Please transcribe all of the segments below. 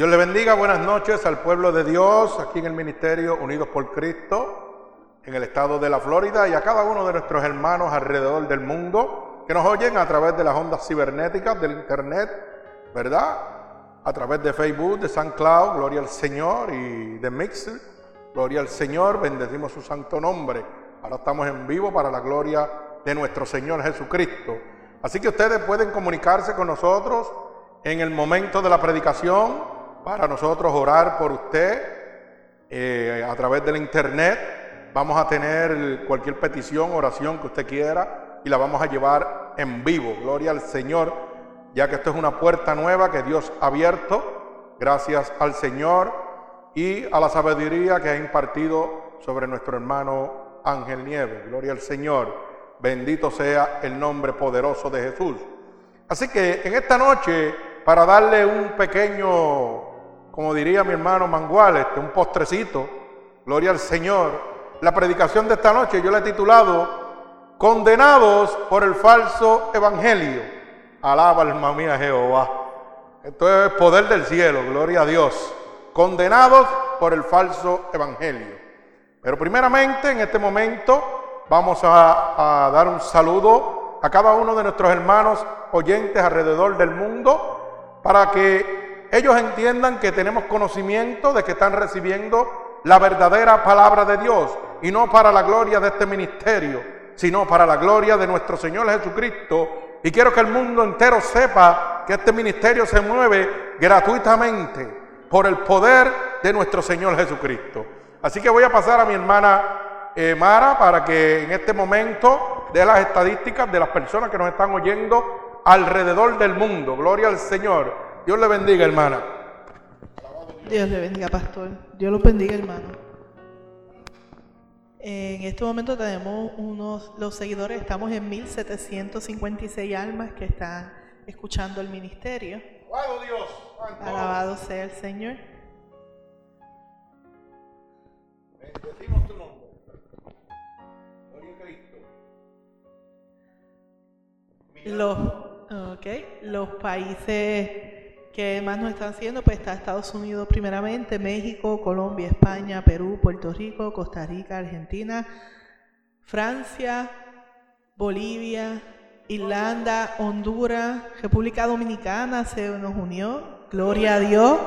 Dios le bendiga, buenas noches al pueblo de Dios aquí en el Ministerio Unidos por Cristo, en el estado de la Florida y a cada uno de nuestros hermanos alrededor del mundo que nos oyen a través de las ondas cibernéticas del Internet, ¿verdad? A través de Facebook, de San Cloud, gloria al Señor, y de Mixer, gloria al Señor, bendecimos su santo nombre. Ahora estamos en vivo para la gloria de nuestro Señor Jesucristo. Así que ustedes pueden comunicarse con nosotros en el momento de la predicación para nosotros orar por usted eh, a través del internet. Vamos a tener cualquier petición, oración que usted quiera y la vamos a llevar en vivo. Gloria al Señor, ya que esto es una puerta nueva que Dios ha abierto. Gracias al Señor y a la sabiduría que ha impartido sobre nuestro hermano Ángel Nieves. Gloria al Señor. Bendito sea el nombre poderoso de Jesús. Así que en esta noche, para darle un pequeño, como diría mi hermano Mangual, este, un postrecito, gloria al Señor, la predicación de esta noche yo la he titulado Condenados por el falso evangelio. Alaba alma mía Jehová. Esto es poder del cielo, gloria a Dios. Condenados por el falso evangelio. Pero primeramente en este momento Vamos a, dar un saludo a cada uno de nuestros hermanos oyentes alrededor del mundo para que ellos entiendan que tenemos conocimiento de que están recibiendo la verdadera palabra de Dios y no para la gloria de este ministerio, sino para la gloria de nuestro Señor Jesucristo. Y quiero que el mundo entero sepa que este ministerio se mueve gratuitamente por el poder de nuestro Señor Jesucristo. Así que voy a pasar a mi hermana eh, Mara para que en este momento dé las estadísticas de las personas que nos están oyendo alrededor del mundo. Gloria al Señor. Dios le bendiga, hermana. Dios le bendiga, pastor. Dios lo bendiga, hermano. En este momento tenemos unos, los seguidores, estamos en 1756 almas que están escuchando el ministerio. Alabado sea el Señor. Bendecimos tu nombre. Los, okay, los países que más nos están haciendo, pues está Estados Unidos primeramente, México, Colombia, España, Perú, Puerto Rico, Costa Rica, Argentina, Francia, Bolivia, Irlanda, Honduras, República Dominicana se nos unió, gloria a Dios,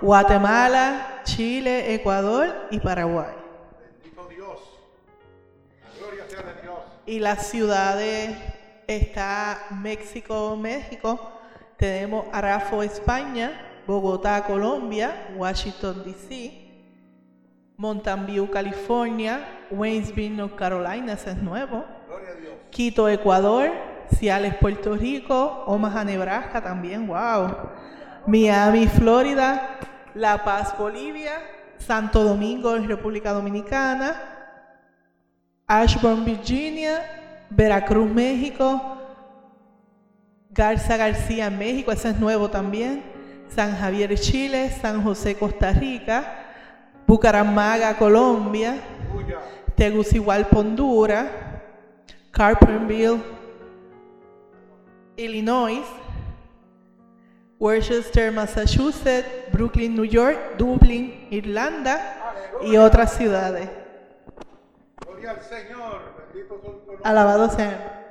Guatemala, Chile, Ecuador y Paraguay. Bendito Dios. Gloria sea de Dios. Y las ciudades está México, México, tenemos Arafo, España, Bogotá, Colombia, Washington, D.C., Mountain View, California, Waynesville, North Carolina, ese es nuevo, Quito, Ecuador, Ciales, Puerto Rico, Omaha, Nebraska también, wow, Miami, Florida, La Paz, Bolivia, Santo Domingo, República Dominicana, Ashburn, Virginia, Veracruz, México, Garza García, México, ese es nuevo también, San Javier, Chile, San José, Costa Rica, Bucaramanga, Colombia, Tegucigalpa, Honduras, Carpenterville, Illinois, Worcester, Massachusetts, Brooklyn, New York, Dublín, Irlanda y otras ciudades. Gloria al Señor. Alabado sea.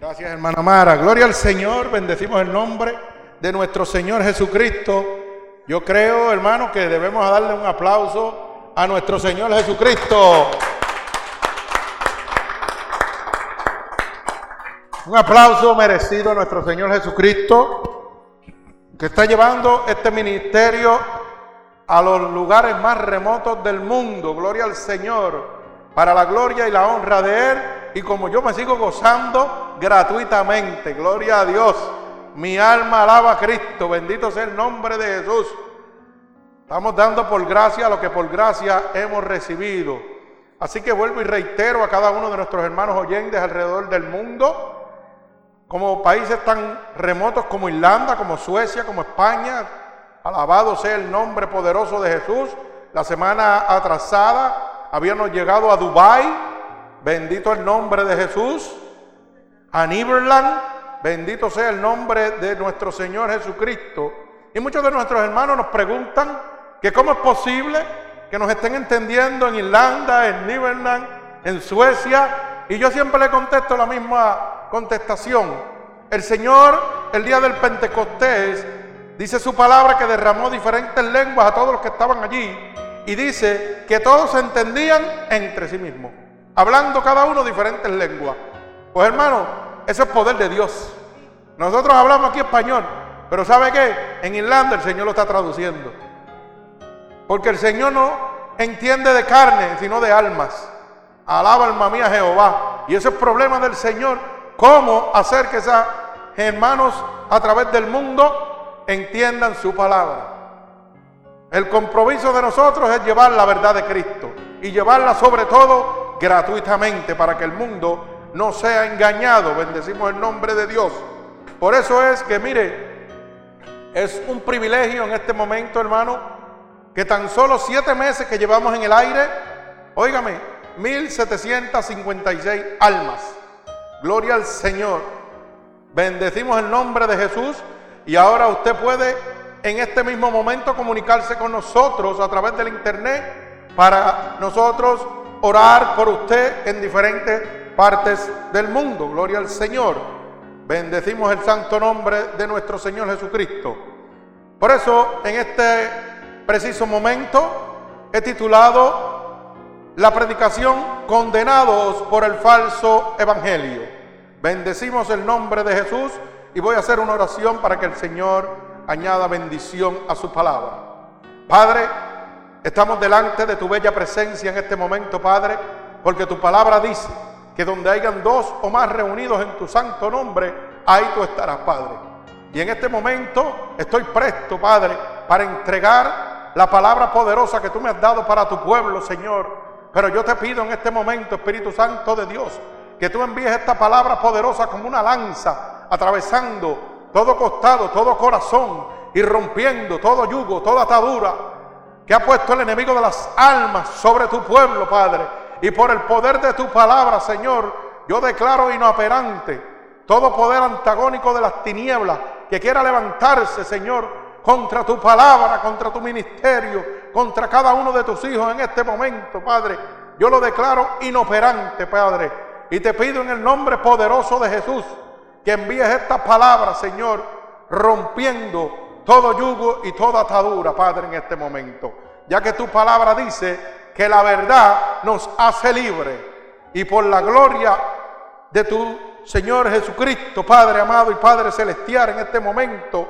Gracias, hermana Mara. Gloria al Señor. Bendecimos el nombre de nuestro Señor Jesucristo. Yo creo, hermano, que debemos darle un aplauso a nuestro Señor Jesucristo. Un aplauso merecido a nuestro Señor Jesucristo, que está llevando este ministerio a los lugares más remotos del mundo. Gloria al Señor para la gloria y la honra de Él. Y como yo me sigo gozando gratuitamente, gloria a Dios. Mi alma alaba a Cristo, bendito sea el nombre de Jesús. Estamos dando por gracia lo que por gracia hemos recibido. Así que vuelvo y reitero a cada uno de nuestros hermanos oyentes alrededor del mundo, como países tan remotos como Irlanda, como Suecia, como España. Alabado sea el nombre poderoso de Jesús. La semana atrasada habíamos llegado a Dubai, bendito el nombre de Jesús, a Neverland, bendito sea el nombre de nuestro Señor Jesucristo. Y muchos de nuestros hermanos nos preguntan que cómo es posible que nos estén entendiendo en Irlanda, en Niederland, en Suecia. Y yo siempre le contesto la misma contestación. El Señor, el día del Pentecostés, dice su palabra que derramó diferentes lenguas a todos los que estaban allí. Y dice que todos se entendían entre sí mismos, hablando cada uno diferentes lenguas. Pues hermano, ese es poder de Dios. Nosotros hablamos aquí español, pero ¿sabe qué? En Irlanda el Señor lo está traduciendo. Porque el Señor no entiende de carne, sino de almas. Alaba alma mía Jehová. Y ese es el problema del Señor. ¿Cómo hacer que esos hermanos a través del mundo entiendan su palabra? El compromiso de nosotros es llevar la verdad de Cristo y llevarla sobre todo gratuitamente para que el mundo no sea engañado. Bendecimos el nombre de Dios. Por eso es que, mire, es un privilegio en este momento, hermano, que tan solo siete meses que llevamos en el aire, óigame, 1756 almas. Gloria al Señor. Bendecimos el nombre de Jesús y ahora usted puede en este mismo momento comunicarse con nosotros a través del internet para nosotros orar por usted en diferentes partes del mundo. Gloria al Señor. Bendecimos el santo nombre de nuestro Señor Jesucristo. Por eso, en este preciso momento, he titulado la predicación Condenados por el falso evangelio. Bendecimos el nombre de Jesús y voy a hacer una oración para que el Señor añada bendición a su palabra. Padre, estamos delante de tu bella presencia en este momento, Padre, porque tu palabra dice que donde hayan dos o más reunidos en tu santo nombre, ahí tú estarás, Padre. Y en este momento estoy presto, Padre, para entregar la palabra poderosa que tú me has dado para tu pueblo, Señor. Pero yo te pido en este momento, Espíritu Santo de Dios, que tú envíes esta palabra poderosa como una lanza, atravesando todo costado, todo corazón y rompiendo todo yugo, toda atadura que ha puesto el enemigo de las almas sobre tu pueblo, Padre y por el poder de tu palabra, Señor, yo declaro inoperante todo poder antagónico de las tinieblas que quiera levantarse, Señor, contra tu palabra, contra tu ministerio, contra cada uno de tus hijos en este momento, Padre. Yo lo declaro inoperante, Padre. Y te pido en el nombre poderoso de Jesús que envíes esta palabra, Señor, rompiendo todo yugo y toda atadura, Padre, en este momento. Ya que tu palabra dice que la verdad nos hace libre. Y por la gloria de tu Señor Jesucristo, Padre amado y Padre celestial, en este momento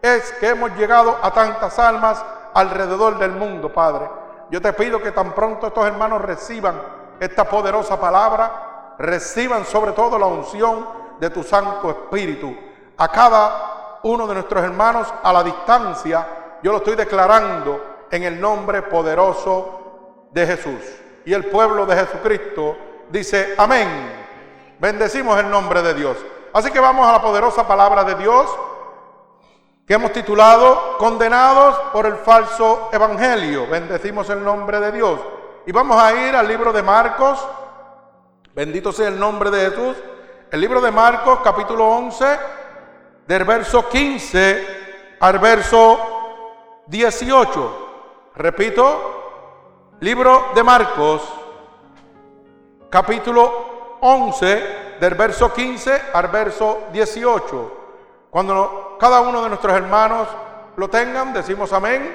es que hemos llegado a tantas almas alrededor del mundo, Padre. Yo te pido que tan pronto estos hermanos reciban esta poderosa palabra, reciban sobre todo la unción de tu Santo Espíritu. A cada uno de nuestros hermanos a la distancia, yo lo estoy declarando en el nombre poderoso de Jesús. Y el pueblo de Jesucristo dice, amén. Bendecimos el nombre de Dios. Así que vamos a la poderosa palabra de Dios que hemos titulado Condenados por el falso evangelio. Bendecimos el nombre de Dios. Y vamos a ir al libro de Marcos. Bendito sea el nombre de Jesús. El libro de Marcos, capítulo 11, del verso 15 al verso 18. Repito, Libro de Marcos, capítulo 11, del verso 15 al verso 18. Cuando cada uno de nuestros hermanos lo tengan, decimos amén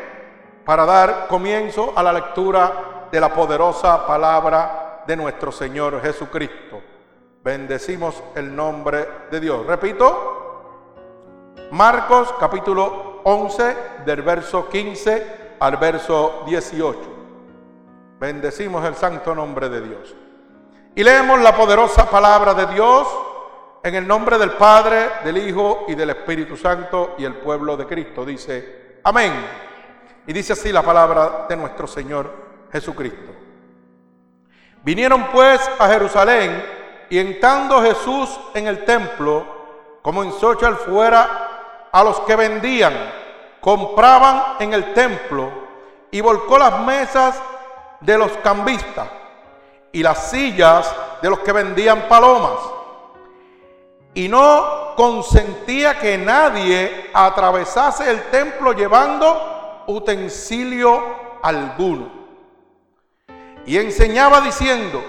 para dar comienzo a la lectura de la poderosa palabra de nuestro Señor Jesucristo. Bendecimos el nombre de Dios. Repito, Marcos capítulo 11 del verso 15 al verso 18. Bendecimos el santo nombre de Dios. Y leemos la poderosa palabra de Dios en el nombre del Padre, del Hijo y del Espíritu Santo y el pueblo de Cristo. Dice, amén. Y dice así la palabra de nuestro Señor Jesucristo. Vinieron pues a Jerusalén y entrando Jesús en el templo, como en Sochal fuera a los que vendían, compraban en el templo y volcó las mesas de los cambistas y las sillas de los que vendían palomas. Y no consentía que nadie atravesase el templo llevando utensilio alguno. Y enseñaba diciendo,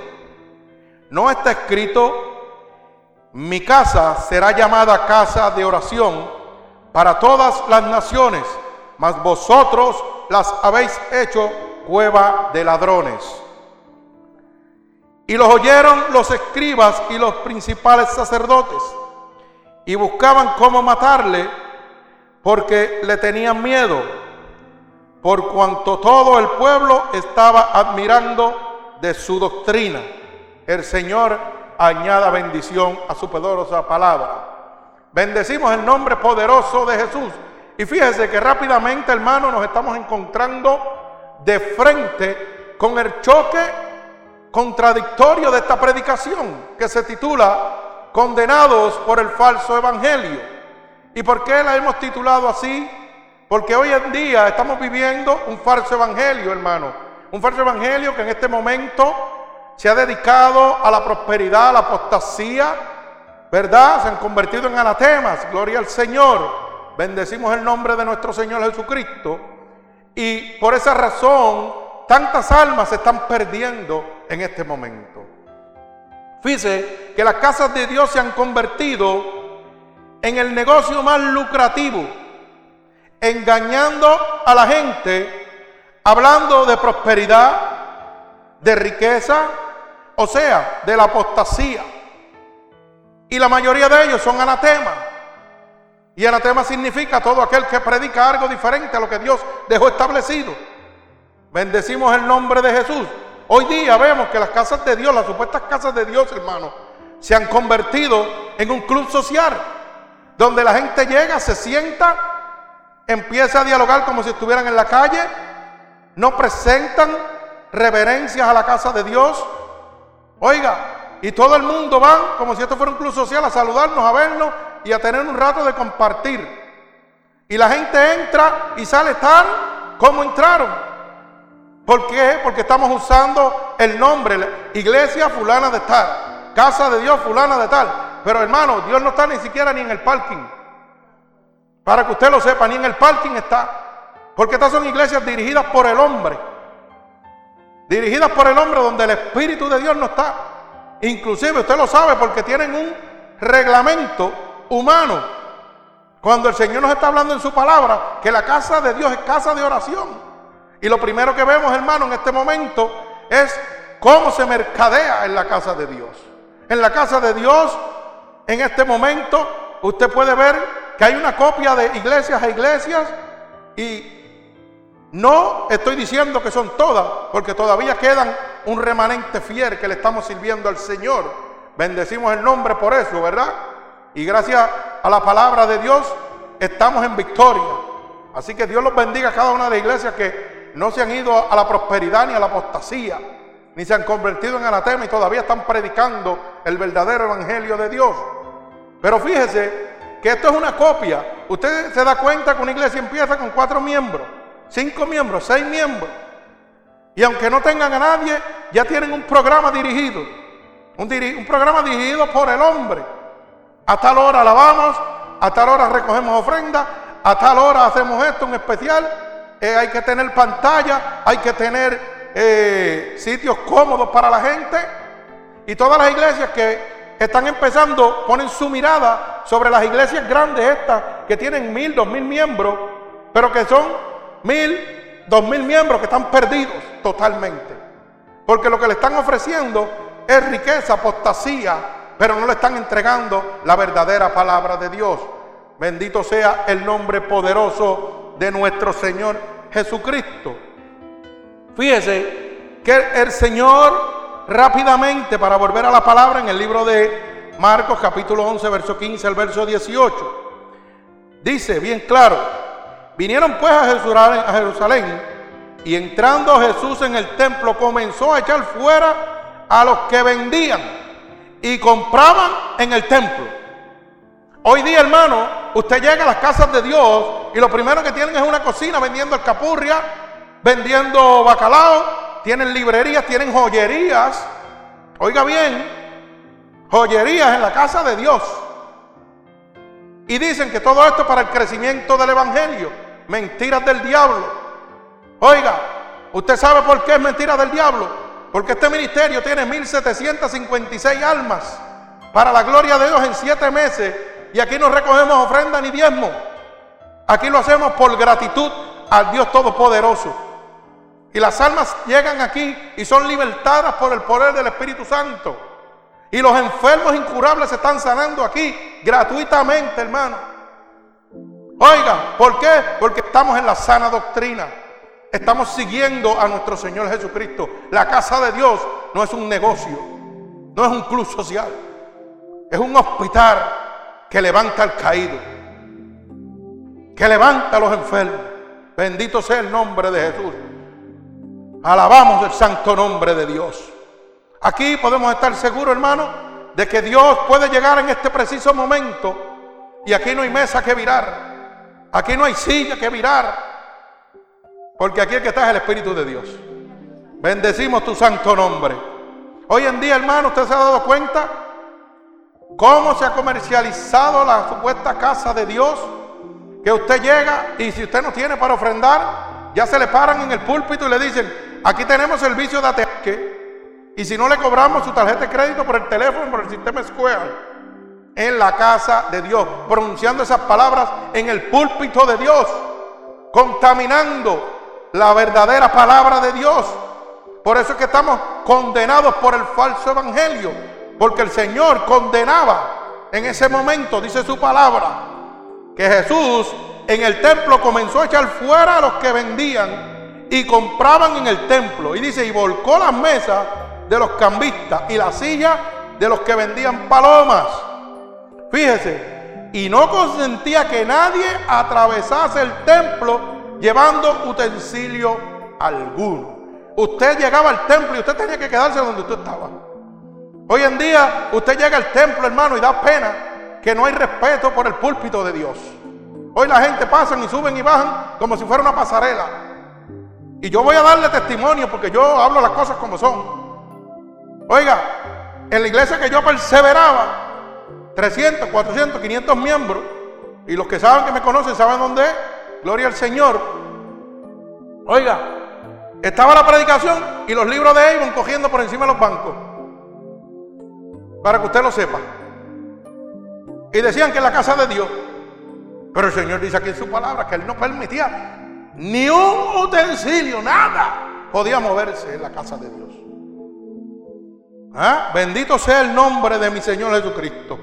no está escrito, mi casa será llamada casa de oración para todas las naciones, mas vosotros las habéis hecho cueva de ladrones. Y los oyeron los escribas y los principales sacerdotes y buscaban cómo matarle porque le tenían miedo, por cuanto todo el pueblo estaba admirando de su doctrina. El Señor añada bendición a su poderosa palabra. Bendecimos el nombre poderoso de Jesús. Y fíjese que rápidamente, hermano, nos estamos encontrando de frente con el choque contradictorio de esta predicación que se titula condenados por el falso evangelio. ¿Y por qué la hemos titulado así? Porque hoy en día estamos viviendo un falso evangelio, hermano. Un falso evangelio que en este momento se ha dedicado a la prosperidad, a la apostasía, ¿verdad? Se han convertido en anatemas. Gloria al Señor. Bendecimos el nombre de nuestro Señor Jesucristo. Y por esa razón, tantas almas se están perdiendo en este momento. Fíjese que las casas de Dios se han convertido en el negocio más lucrativo, engañando a la gente, hablando de prosperidad, de riqueza, o sea, de la apostasía. Y la mayoría de ellos son anatemas. Y anatema significa todo aquel que predica algo diferente a lo que Dios dejó establecido. Bendecimos el nombre de Jesús. Hoy día vemos que las casas de Dios, las supuestas casas de Dios, hermano, se han convertido en un club social, donde la gente llega, se sienta, empieza a dialogar como si estuvieran en la calle, no presentan reverencias a la casa de Dios. Oiga, y todo el mundo va como si esto fuera un club social a saludarnos, a vernos y a tener un rato de compartir. Y la gente entra y sale tan como entraron. ¿Por qué? Porque estamos usando el nombre, iglesia fulana de tal, casa de Dios fulana de tal. Pero hermano, Dios no está ni siquiera ni en el parking. Para que usted lo sepa, ni en el parking está. Porque estas son iglesias dirigidas por el hombre. Dirigidas por el hombre donde el Espíritu de Dios no está. Inclusive usted lo sabe porque tienen un reglamento humano. Cuando el Señor nos está hablando en su palabra, que la casa de Dios es casa de oración. Y lo primero que vemos, hermano, en este momento es cómo se mercadea en la casa de Dios. En la casa de Dios, en este momento, usted puede ver que hay una copia de iglesias a iglesias y no estoy diciendo que son todas, porque todavía quedan un remanente fiel que le estamos sirviendo al Señor. Bendecimos el nombre por eso, ¿verdad? Y gracias a la palabra de Dios estamos en victoria. Así que Dios los bendiga a cada una de las iglesias que no se han ido a la prosperidad ni a la apostasía, ni se han convertido en anatema y todavía están predicando el verdadero evangelio de Dios. Pero fíjese que esto es una copia. Usted se da cuenta que una iglesia empieza con cuatro miembros, cinco miembros, seis miembros. Y aunque no tengan a nadie, ya tienen un programa dirigido. Un, programa dirigido por el hombre. A tal hora alabamos, a tal hora recogemos ofrendas, a tal hora hacemos esto en especial eh, hay que tener pantalla, hay que tener eh, sitios cómodos para la gente. Y todas las iglesias que están empezando ponen su mirada sobre las iglesias grandes estas que tienen mil, dos mil miembros, pero que son mil, dos mil miembros que están perdidos totalmente. Porque lo que le están ofreciendo es riqueza, apostasía, pero no le están entregando la verdadera palabra de Dios. Bendito sea el nombre poderoso de nuestro Señor Jesucristo. Fíjese que el Señor rápidamente, para volver a la palabra en el libro de Marcos capítulo 11, verso 15 al verso 18, dice bien claro, vinieron pues a Jerusalén, y entrando Jesús en el templo comenzó a echar fuera a los que vendían y compraban en el templo Hoy día, hermano, usted llega a las casas de Dios y lo primero que tienen es una cocina vendiendo escapurria, vendiendo bacalao, tienen librerías, tienen joyerías. Oiga bien, joyerías en la casa de Dios. Y dicen que todo esto es para el crecimiento del Evangelio. Mentiras del diablo. Oiga, ¿usted sabe por qué es mentira del diablo? Porque este ministerio tiene 1756 almas para la gloria de Dios en siete meses. Y aquí no recogemos ofrenda ni diezmo. Aquí lo hacemos por gratitud al Dios Todopoderoso. Y las almas llegan aquí y son libertadas por el poder del Espíritu Santo. Y los enfermos incurables se están sanando aquí gratuitamente, hermano. Oiga, ¿por qué? Porque estamos en la sana doctrina. Estamos siguiendo a nuestro Señor Jesucristo. La casa de Dios no es un negocio, no es un club social, es un hospital que levanta al caído, que levanta a los enfermos. Bendito sea el nombre de Jesús. Alabamos el santo nombre de Dios. Aquí podemos estar seguros, hermano, de que Dios puede llegar en este preciso momento y aquí no hay mesa que virar. Aquí no hay silla que virar. Porque aquí el que está es el Espíritu de Dios. Bendecimos tu santo nombre. Hoy en día, hermano, usted se ha dado cuenta cómo se ha comercializado la supuesta casa de Dios. Que usted llega y si usted no tiene para ofrendar, ya se le paran en el púlpito y le dicen, aquí tenemos servicio de ateque. Y si no le cobramos su tarjeta de crédito por el teléfono, por el sistema Square, en la casa de Dios, pronunciando esas palabras en el púlpito de Dios, contaminando la verdadera palabra de Dios. Por eso es que estamos condenados por el falso evangelio, porque el Señor condenaba en ese momento, dice su palabra, que Jesús en el templo comenzó a echar fuera a los que vendían y compraban en el templo. Y dice, y volcó las mesas de los cambistas y la silla de los que vendían palomas. Fíjese, y no consentía que nadie atravesase el templo llevando utensilio alguno. Usted llegaba al templo y usted tenía que quedarse donde usted estaba. Hoy en día usted llega al templo, hermano, y da pena que no hay respeto por el púlpito de Dios. Hoy la gente pasa y suben y bajan como si fuera una pasarela. Y yo voy a darle testimonio porque yo hablo las cosas como son. Oiga, en la iglesia que yo perseveraba, 300, 400, 500 miembros, y los que saben que me conocen saben dónde es, Gloria al Señor. Oiga, estaba la predicación y los libros de Avon cogiendo por encima de los bancos. Para que usted lo sepa. Y decían que en la casa de Dios. Pero el Señor dice aquí en su palabra que Él no permitía ni un utensilio, nada, podía moverse en la casa de Dios. ¿Ah? Bendito sea el nombre de mi Señor Jesucristo.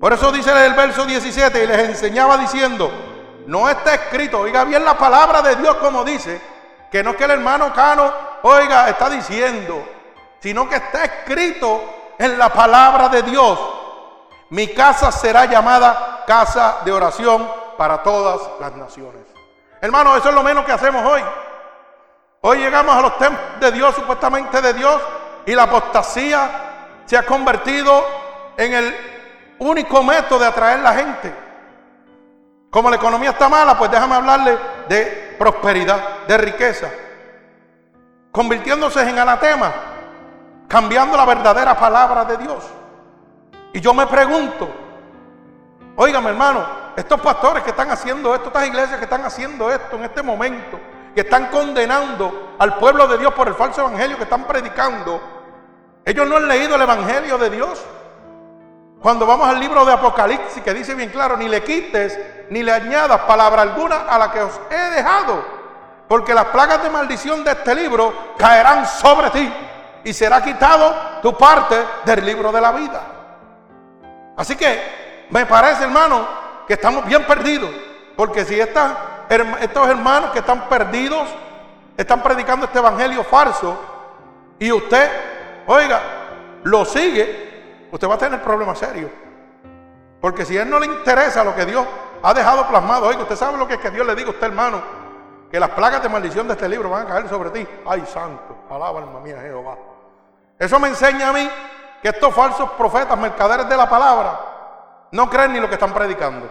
Por eso dice el verso 17 y les enseñaba diciendo, no está escrito, oiga bien la palabra de Dios como dice, que no es que el hermano Cano, oiga, está diciendo, sino que está escrito en la palabra de Dios. Mi casa será llamada casa de oración para todas las naciones. Hermano, eso es lo menos que hacemos hoy. Hoy llegamos a los templos de Dios, supuestamente de Dios, y la apostasía se ha convertido en el único método de atraer la gente. Como la economía está mala, pues déjame hablarle de prosperidad, de riqueza. Convirtiéndose en anatema, cambiando la verdadera palabra de Dios. Y yo me pregunto, óigame hermano, estos pastores que están haciendo esto, estas iglesias que están haciendo esto en este momento, que están condenando al pueblo de Dios por el falso evangelio que están predicando, ellos no han leído el evangelio de Dios. Cuando vamos al libro de Apocalipsis, que dice bien claro, ni le quites ni le añadas palabra alguna a la que os he dejado, porque las plagas de maldición de este libro caerán sobre ti y será quitado tu parte del libro de la vida. Así que me parece, hermano, que estamos bien perdidos, porque si estos hermanos que están perdidos están predicando este evangelio falso y usted, oiga, lo sigue, usted va a tener problemas serios. Porque si a él no le interesa lo que Dios ha dejado plasmado, oiga, usted sabe lo que es que Dios le diga a usted, hermano, que las plagas de maldición de este libro van a caer sobre ti. Ay, santo, alaba alma mía Jehová. Eso me enseña a mí que estos falsos profetas, mercaderes de la palabra, no creen ni lo que están predicando.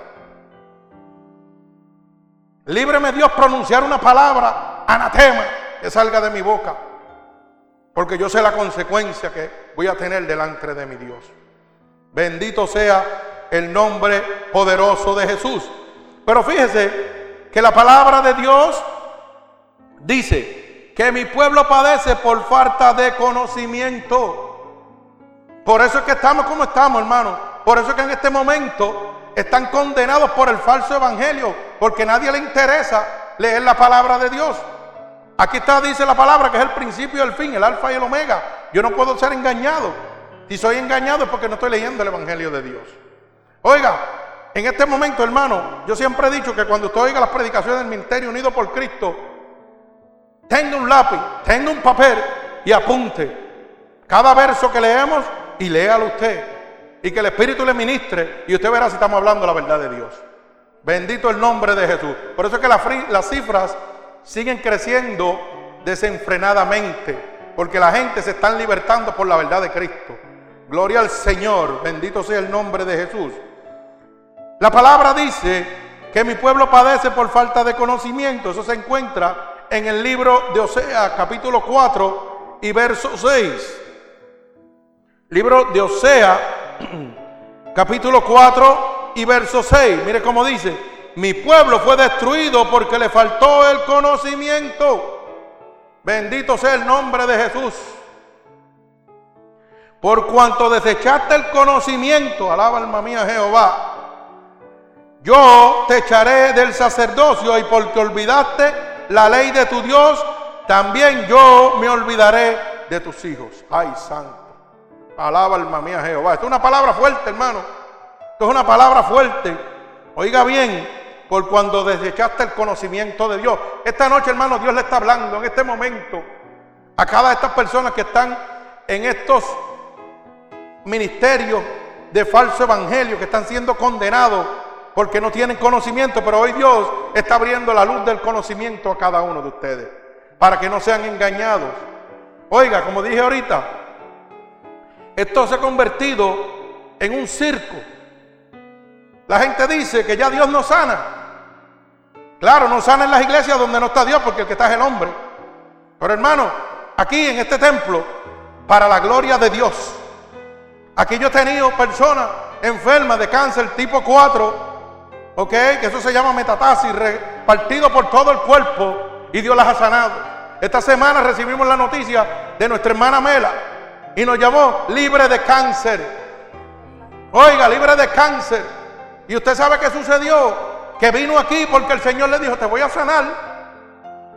Líbreme Dios pronunciar una palabra anatema que salga de mi boca. Porque yo sé la consecuencia que voy a tener delante de mi Dios. Bendito sea el nombre poderoso de Jesús. Pero fíjese que la palabra de Dios dice que mi pueblo padece por falta de conocimiento. Por eso es que estamos como estamos, hermano. Por eso es que en este momento están condenados por el falso evangelio, porque nadie le interesa leer la palabra de Dios. Aquí está, dice la palabra, que es el principio y el fin, el alfa y el omega. Yo no puedo ser engañado. Si soy engañado es porque no estoy leyendo el evangelio de Dios. Oiga, en este momento, hermano, yo siempre he dicho que cuando usted oiga las predicaciones del Ministerio Unido por Cristo, tenga un lápiz, tenga un papel y apunte cada verso que leemos y léalo usted. Y que el Espíritu le ministre y usted verá si estamos hablando la verdad de Dios. Bendito el nombre de Jesús. Por eso es que las cifras siguen creciendo desenfrenadamente, porque la gente se está libertando por la verdad de Cristo. Gloria al Señor, bendito sea el nombre de Jesús. La palabra dice que mi pueblo padece por falta de conocimiento. Eso se encuentra en el libro de Osea, capítulo 4 y verso 6. Libro de Osea, capítulo 4 y verso 6. Mire cómo dice, mi pueblo fue destruido porque le faltó el conocimiento. Bendito sea el nombre de Jesús. Por cuanto desechaste el conocimiento, alaba alma mía Jehová yo te echaré del sacerdocio y porque olvidaste la ley de tu Dios, también yo me olvidaré de tus hijos. Ay, santo. Alaba alma mía Jehová. Esto es una palabra fuerte, hermano. Esto es una palabra fuerte. Oiga bien, por cuando desechaste el conocimiento de Dios. Esta noche, hermano, Dios le está hablando en este momento a cada de estas personas que están en estos ministerios de falso evangelio, que están siendo condenados porque no tienen conocimiento, pero hoy Dios está abriendo la luz del conocimiento a cada uno de ustedes, para que no sean engañados. Oiga, como dije ahorita, esto se ha convertido en un circo. La gente dice que ya Dios no sana. Claro, no sana en las iglesias donde no está Dios, porque el que está es el hombre. Pero hermano, aquí en este templo, para la gloria de Dios, aquí yo he tenido personas enfermas de cáncer tipo 4 ¿ok? Que eso se llama metatasis, repartido por todo el cuerpo y Dios las ha sanado. Esta semana recibimos la noticia de nuestra hermana Mela y nos llamó libre de cáncer. Oiga, libre de cáncer. Y usted sabe qué sucedió. Que vino aquí porque el Señor le dijo, te voy a sanar.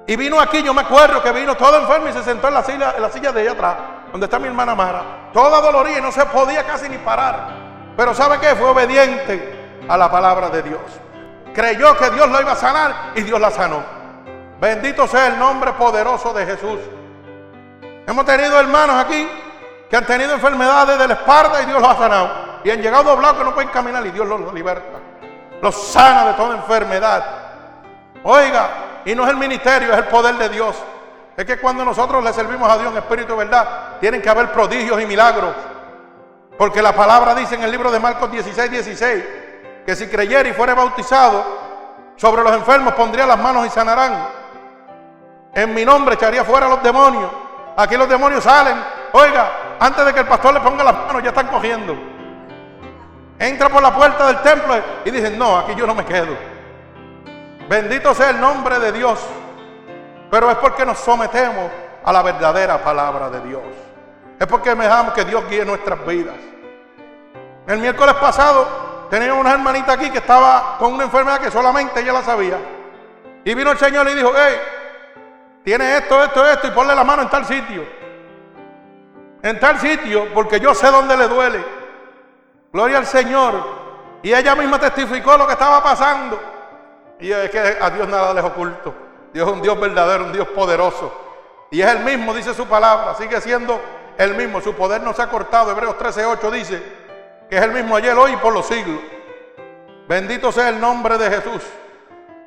Y vino aquí, yo me acuerdo que vino todo enfermo y se sentó en la silla, en la silla de allá atrás, donde está mi hermana Mara. Toda dolorida y no se podía casi ni parar. Pero ¿sabe qué? Fue obediente a la palabra de Dios. Creyó que Dios lo iba a sanar y Dios la sanó. Bendito sea el nombre poderoso de Jesús. Hemos tenido hermanos aquí que han tenido enfermedades de la espalda y Dios los ha sanado. Y han llegado doblados que no pueden caminar y Dios los liberta. Los sana de toda enfermedad. Oiga, y no es el ministerio, es el poder de Dios. Es que cuando nosotros le servimos a Dios en espíritu y verdad, tienen que haber prodigios y milagros. Porque la palabra dice en el libro de Marcos 16, 16, que si creyera y fuera bautizado, sobre los enfermos pondría las manos y sanarán. En mi nombre echaría fuera a los demonios. Aquí los demonios salen. Oiga, antes de que el pastor le ponga las manos, ya están cogiendo. Entra por la puerta del templo y dicen, no, aquí yo no me quedo. Bendito sea el nombre de Dios. Pero es porque nos sometemos a la verdadera palabra de Dios. Es porque dejamos que Dios guíe nuestras vidas. El miércoles pasado Tenía una hermanita aquí que estaba con una enfermedad que solamente ella la sabía. Y vino el Señor y dijo, hey, tiene esto, esto, esto, y ponle la mano en tal sitio. En tal sitio, porque yo sé dónde le duele. Gloria al Señor. Y ella misma testificó lo que estaba pasando. Y es que a Dios nada les oculto. Dios es un Dios verdadero, un Dios poderoso. Y es el mismo, dice su palabra, sigue siendo el mismo. Su poder no se ha cortado. Hebreos 13:8 dice que es el mismo ayer, hoy y por los siglos. Bendito sea el nombre de Jesús.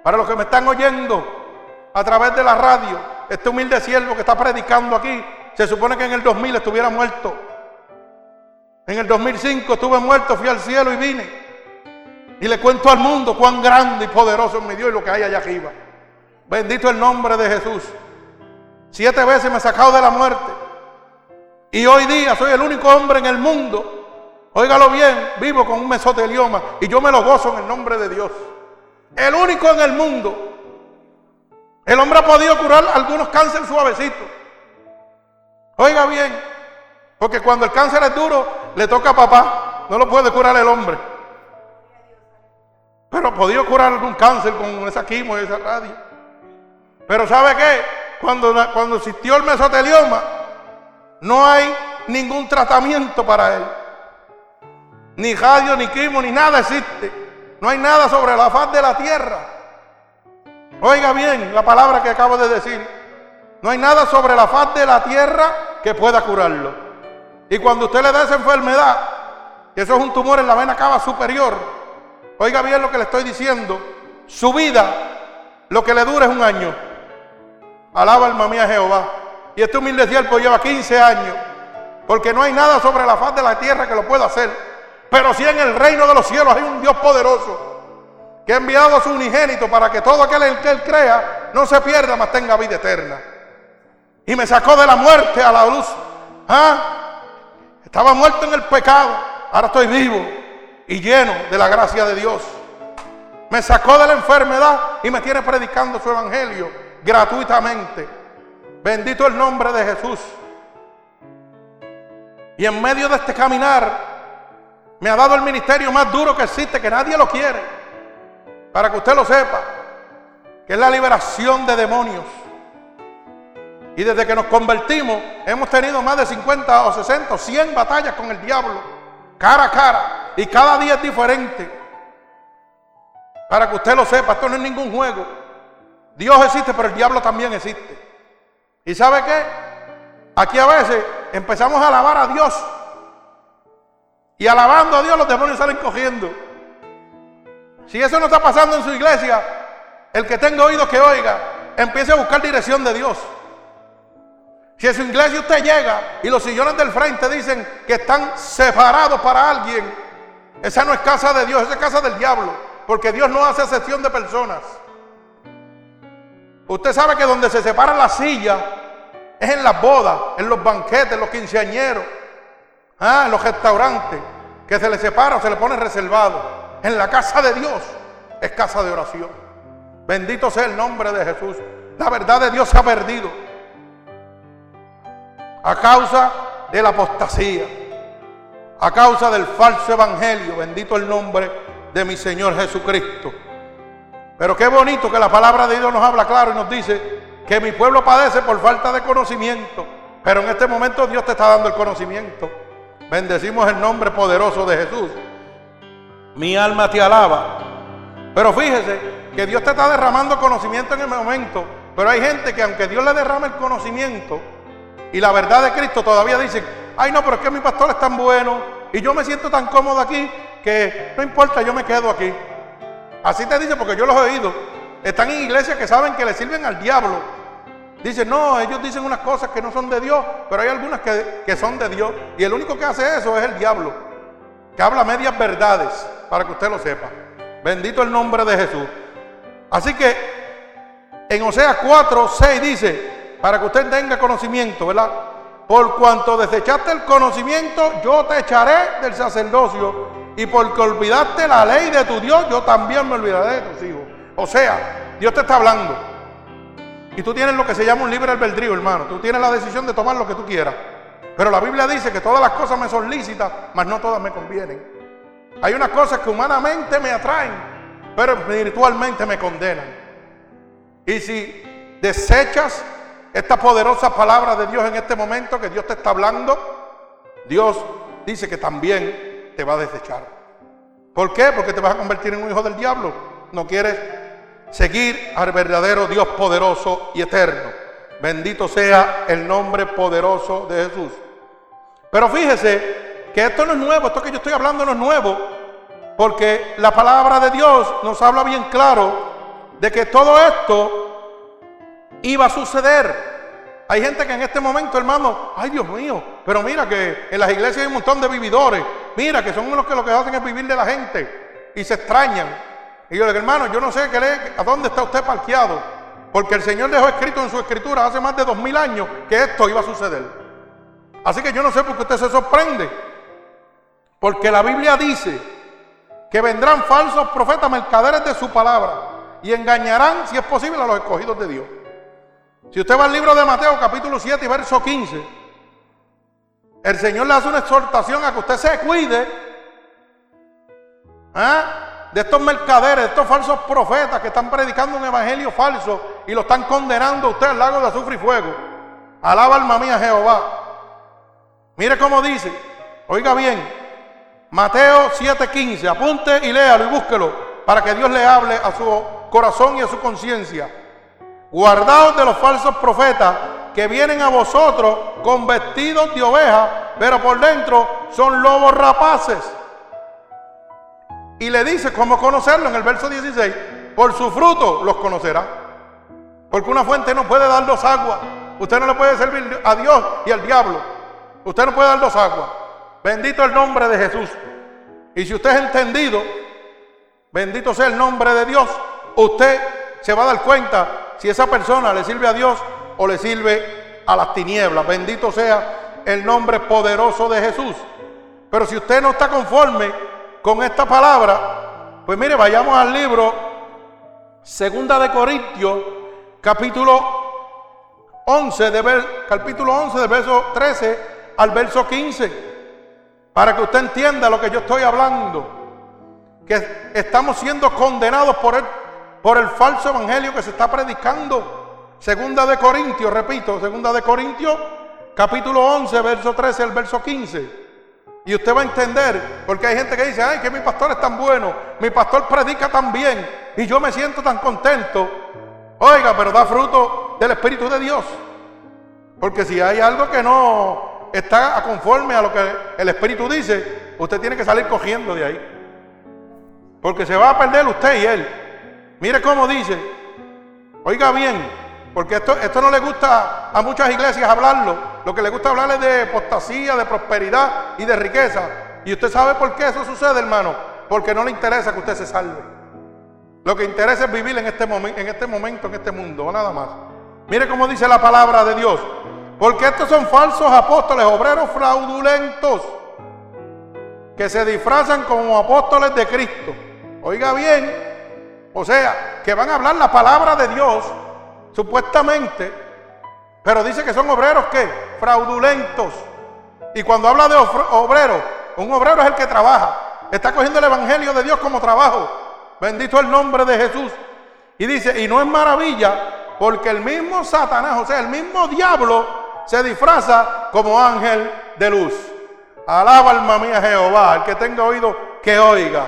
Para los que me están oyendo a través de la radio, este humilde siervo que está predicando aquí, se supone que en el 2000 estuviera muerto. En el 2005 estuve muerto, fui al cielo y vine. Y le cuento al mundo cuán grande y poderoso es mi Dios y lo que hay allá arriba. Bendito el nombre de Jesús. Siete veces me he sacado de la muerte. Y hoy día soy el único hombre en el mundo Óigalo bien, vivo con un mesotelioma y yo me lo gozo en el nombre de Dios. El único en el mundo. El hombre ha podido curar algunos cánceres suavecitos. Oiga bien, porque cuando el cáncer es duro, le toca a papá. No lo puede curar el hombre. Pero podido curar algún cáncer con esa quimo y esa radio. Pero ¿sabe qué? Cuando, cuando existió el mesotelioma, no hay ningún tratamiento para él. Ni radio, ni quimo, ni nada existe. No hay nada sobre la faz de la tierra. Oiga bien la palabra que acabo de decir. No hay nada sobre la faz de la tierra que pueda curarlo. Y cuando usted le da esa enfermedad, eso es un tumor en la vena cava superior, oiga bien lo que le estoy diciendo, su vida, lo que le dura es un año. Alaba alma mía Jehová. Y este humilde siervo lleva 15 años, porque no hay nada sobre la faz de la tierra que lo pueda hacer. Pero si en el reino de los cielos hay un Dios poderoso que ha enviado a su unigénito para que todo aquel que él crea no se pierda, mas tenga vida eterna. Y me sacó de la muerte a la luz. ¿Ah? Estaba muerto en el pecado, ahora estoy vivo y lleno de la gracia de Dios. Me sacó de la enfermedad y me tiene predicando su evangelio gratuitamente. Bendito el nombre de Jesús. Y en medio de este caminar me ha dado el ministerio más duro que existe, que nadie lo quiere. Para que usted lo sepa, que es la liberación de demonios. Y desde que nos convertimos, hemos tenido más de 50 o 60 o 100 batallas con el diablo, cara a cara. Y cada día es diferente. Para que usted lo sepa, esto no es ningún juego. Dios existe, pero el diablo también existe. ¿Y sabe qué? Aquí a veces empezamos a alabar a Dios y alabando a Dios, los demonios salen cogiendo. Si eso no está pasando en su iglesia, el que tenga oídos que oiga, empiece a buscar dirección de Dios. Si su iglesia usted llega y los sillones del frente dicen que están separados para alguien, esa no es casa de Dios, esa es casa del diablo, porque Dios no hace excepción de personas. Usted sabe que donde se separan las sillas es en las bodas, en los banquetes, en los quinceañeros. Ah, en los restaurantes, que se le separa o se le pone reservado. En la casa de Dios es casa de oración. Bendito sea el nombre de Jesús. La verdad de Dios se ha perdido. A causa de la apostasía. A causa del falso evangelio. Bendito el nombre de mi Señor Jesucristo. Pero qué bonito que la palabra de Dios nos habla claro y nos dice que mi pueblo padece por falta de conocimiento. Pero en este momento Dios te está dando el conocimiento. Bendecimos el nombre poderoso de Jesús. Mi alma te alaba. Pero fíjese que Dios te está derramando conocimiento en el momento. Pero hay gente que aunque Dios le derrame el conocimiento y la verdad de Cristo todavía dicen, ay no, pero es que mi pastor es tan bueno y yo me siento tan cómodo aquí que no importa, yo me quedo aquí. Así te dice porque yo los he oído. Están en iglesias que saben que le sirven al diablo Dicen, no, ellos dicen unas cosas que no son de Dios, pero hay algunas que, son de Dios. Y el único que hace eso es el diablo, que habla medias verdades, para que usted lo sepa. Bendito el nombre de Jesús. Así que en Oseas 4, 6 dice, para que usted tenga conocimiento, ¿verdad? Por cuanto desechaste el conocimiento, yo te echaré del sacerdocio. Y porque olvidaste la ley de tu Dios, yo también me olvidaré de tus hijos. O sea, Dios te está hablando. Y tú tienes lo que se llama un libre albedrío, hermano. Tú tienes la decisión de tomar lo que tú quieras. Pero la Biblia dice que todas las cosas me son lícitas, mas no todas me convienen. Hay unas cosas que humanamente me atraen, pero espiritualmente me condenan. Y si desechas esta poderosa palabra de Dios en este momento que Dios te está hablando, Dios dice que también te va a desechar. ¿Por qué? Porque te vas a convertir en un hijo del diablo. No quieres seguir al verdadero Dios poderoso y eterno. Bendito sea el nombre poderoso de Jesús. Pero fíjese que esto no es nuevo, esto que yo estoy hablando no es nuevo, porque la palabra de Dios nos habla bien claro de que todo esto iba a suceder. Hay gente que en este momento, hermano, ay Dios mío, pero mira que en las iglesias hay un montón de vividores, mira que son los que lo que hacen es vivir de la gente y se extrañan. Y yo le digo, hermano, yo no sé qué le, a dónde está usted parqueado. Porque el Señor dejó escrito en su escritura hace más de dos mil años que esto iba a suceder. Así que yo no sé por qué usted se sorprende. Porque la Biblia dice que vendrán falsos profetas mercaderes de su palabra y engañarán, si es posible, a los escogidos de Dios. Si usted va al libro de Mateo capítulo 7 y verso 15, el Señor le hace una exhortación a que usted se cuide ¿ah? de estos mercaderes, de estos falsos profetas que están predicando un evangelio falso y lo están condenando a usted al lago de azufre y fuego. Alaba alma mía Jehová. Mire cómo dice, oiga bien, Mateo 7:15, apunte y léalo y búsquelo para que Dios le hable a su corazón y a su conciencia. Guardaos de los falsos profetas que vienen a vosotros con vestidos de oveja, pero por dentro son lobos rapaces. Y le dice cómo conocerlo en el verso 16, por su fruto los conocerá. Porque una fuente no puede dar dos aguas. Usted no le puede servir a Dios y al diablo. Usted no puede dar dos aguas. Bendito el nombre de Jesús. Y si usted es entendido, bendito sea el nombre de Dios, usted se va a dar cuenta si esa persona le sirve a Dios o le sirve a las tinieblas. Bendito sea el nombre poderoso de Jesús. Pero si usted no está conforme con esta palabra, pues mire, vayamos al libro Segunda de Corintios, capítulo 11, de capítulo 11, del verso 13 al verso 15. Para que usted entienda lo que yo estoy hablando. Que estamos siendo condenados por el, por el falso evangelio que se está predicando. Segunda de Corintios, repito, segunda de Corintios, capítulo 11, verso 13 al verso 15. Y usted va a entender, porque hay gente que dice, ay, que mi pastor es tan bueno, mi pastor predica tan bien, y yo me siento tan contento. Oiga, pero da fruto del Espíritu de Dios. Porque si hay algo que no está conforme a lo que el Espíritu dice, usted tiene que salir cogiendo de ahí. Porque se va a perder usted y él. Mire cómo dice. Oiga bien, porque esto, esto no le gusta a muchas iglesias hablarlo. Lo que le gusta hablar es de apostasía, de prosperidad y de riqueza. Y usted sabe por qué eso sucede, hermano. Porque no le interesa que usted se salve. Lo que interesa es vivir en este, en este momento, en este mundo, nada más. Mire cómo dice la palabra de Dios. Porque estos son falsos apóstoles, obreros fraudulentos, que se disfrazan como apóstoles de Cristo. Oiga bien, o sea, que van a hablar la palabra de Dios, supuestamente, pero dice que son obreros que fraudulentos. Y cuando habla de obreros, un obrero es el que trabaja, está cogiendo el evangelio de Dios como trabajo. Bendito el nombre de Jesús. Y dice, y no es maravilla, porque el mismo Satanás, o sea, el mismo diablo, se disfraza como ángel de luz. Alaba alma mía Jehová, el que tenga oído que oiga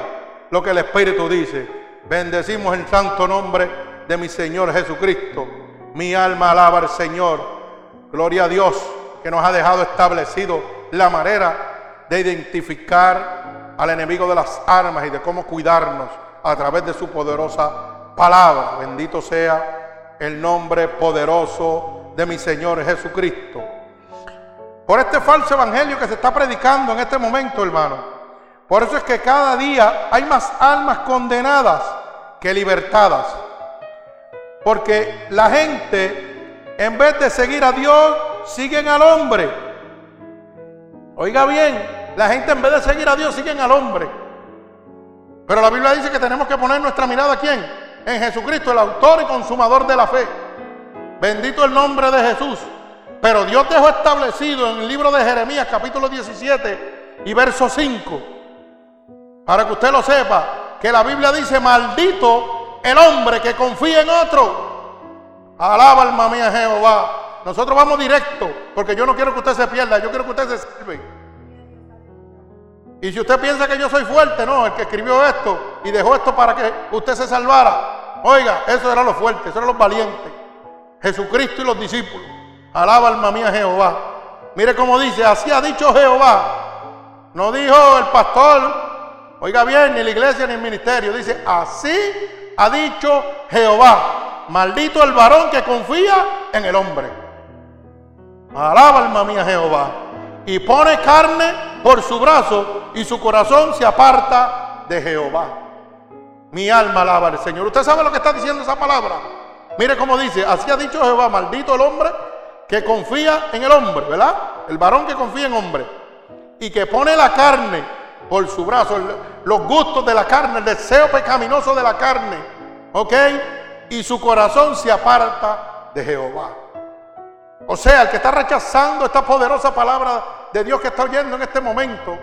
lo que el Espíritu dice. Bendecimos el santo nombre de mi Señor Jesucristo. Mi alma alaba al Señor. Gloria a Dios que nos ha dejado establecido la manera de identificar al enemigo de las armas y de cómo cuidarnos a través de su poderosa palabra. Bendito sea el nombre poderoso de mi Señor Jesucristo. Por este falso evangelio que se está predicando en este momento, hermano. Por eso es que cada día hay más almas condenadas que libertadas. Porque la gente, en vez de seguir a Dios, siguen al hombre. Oiga bien, la gente en vez de seguir a Dios, siguen al hombre. Pero la Biblia dice que tenemos que poner nuestra mirada ¿a quién? En Jesucristo, el autor y consumador de la fe. Bendito el nombre de Jesús. Pero Dios dejó establecido en el libro de Jeremías capítulo 17 y verso 5, para que usted lo sepa, que la Biblia dice, maldito el hombre que confía en otro. Alaba alma mía Jehová. Nosotros vamos directo, porque yo no quiero que usted se pierda, yo quiero que usted se salve. Y si usted piensa que yo soy fuerte, no, el que escribió esto y dejó esto para que usted se salvara, oiga, eso era lo fuerte, eso era los valientes. Jesucristo y los discípulos. Alaba alma mía Jehová. Mire cómo dice, así ha dicho Jehová. No dijo el pastor, oiga bien, ni la iglesia ni el ministerio. Dice, así ha dicho Jehová. Maldito el varón que confía en el hombre. Alaba alma mía Jehová. Y pone carne por su brazo y su corazón se aparta de Jehová. Mi alma alaba al Señor. ¿Usted sabe lo que está diciendo esa palabra? Mire cómo dice, así ha dicho Jehová, maldito el hombre que confía en el hombre, ¿verdad? El varón que confía en hombre y que pone la carne por su brazo, los gustos de la carne, el deseo pecaminoso de la carne, ¿ok? Y su corazón se aparta de Jehová. O sea, el que está rechazando esta poderosa palabra de Dios que está oyendo en este momento,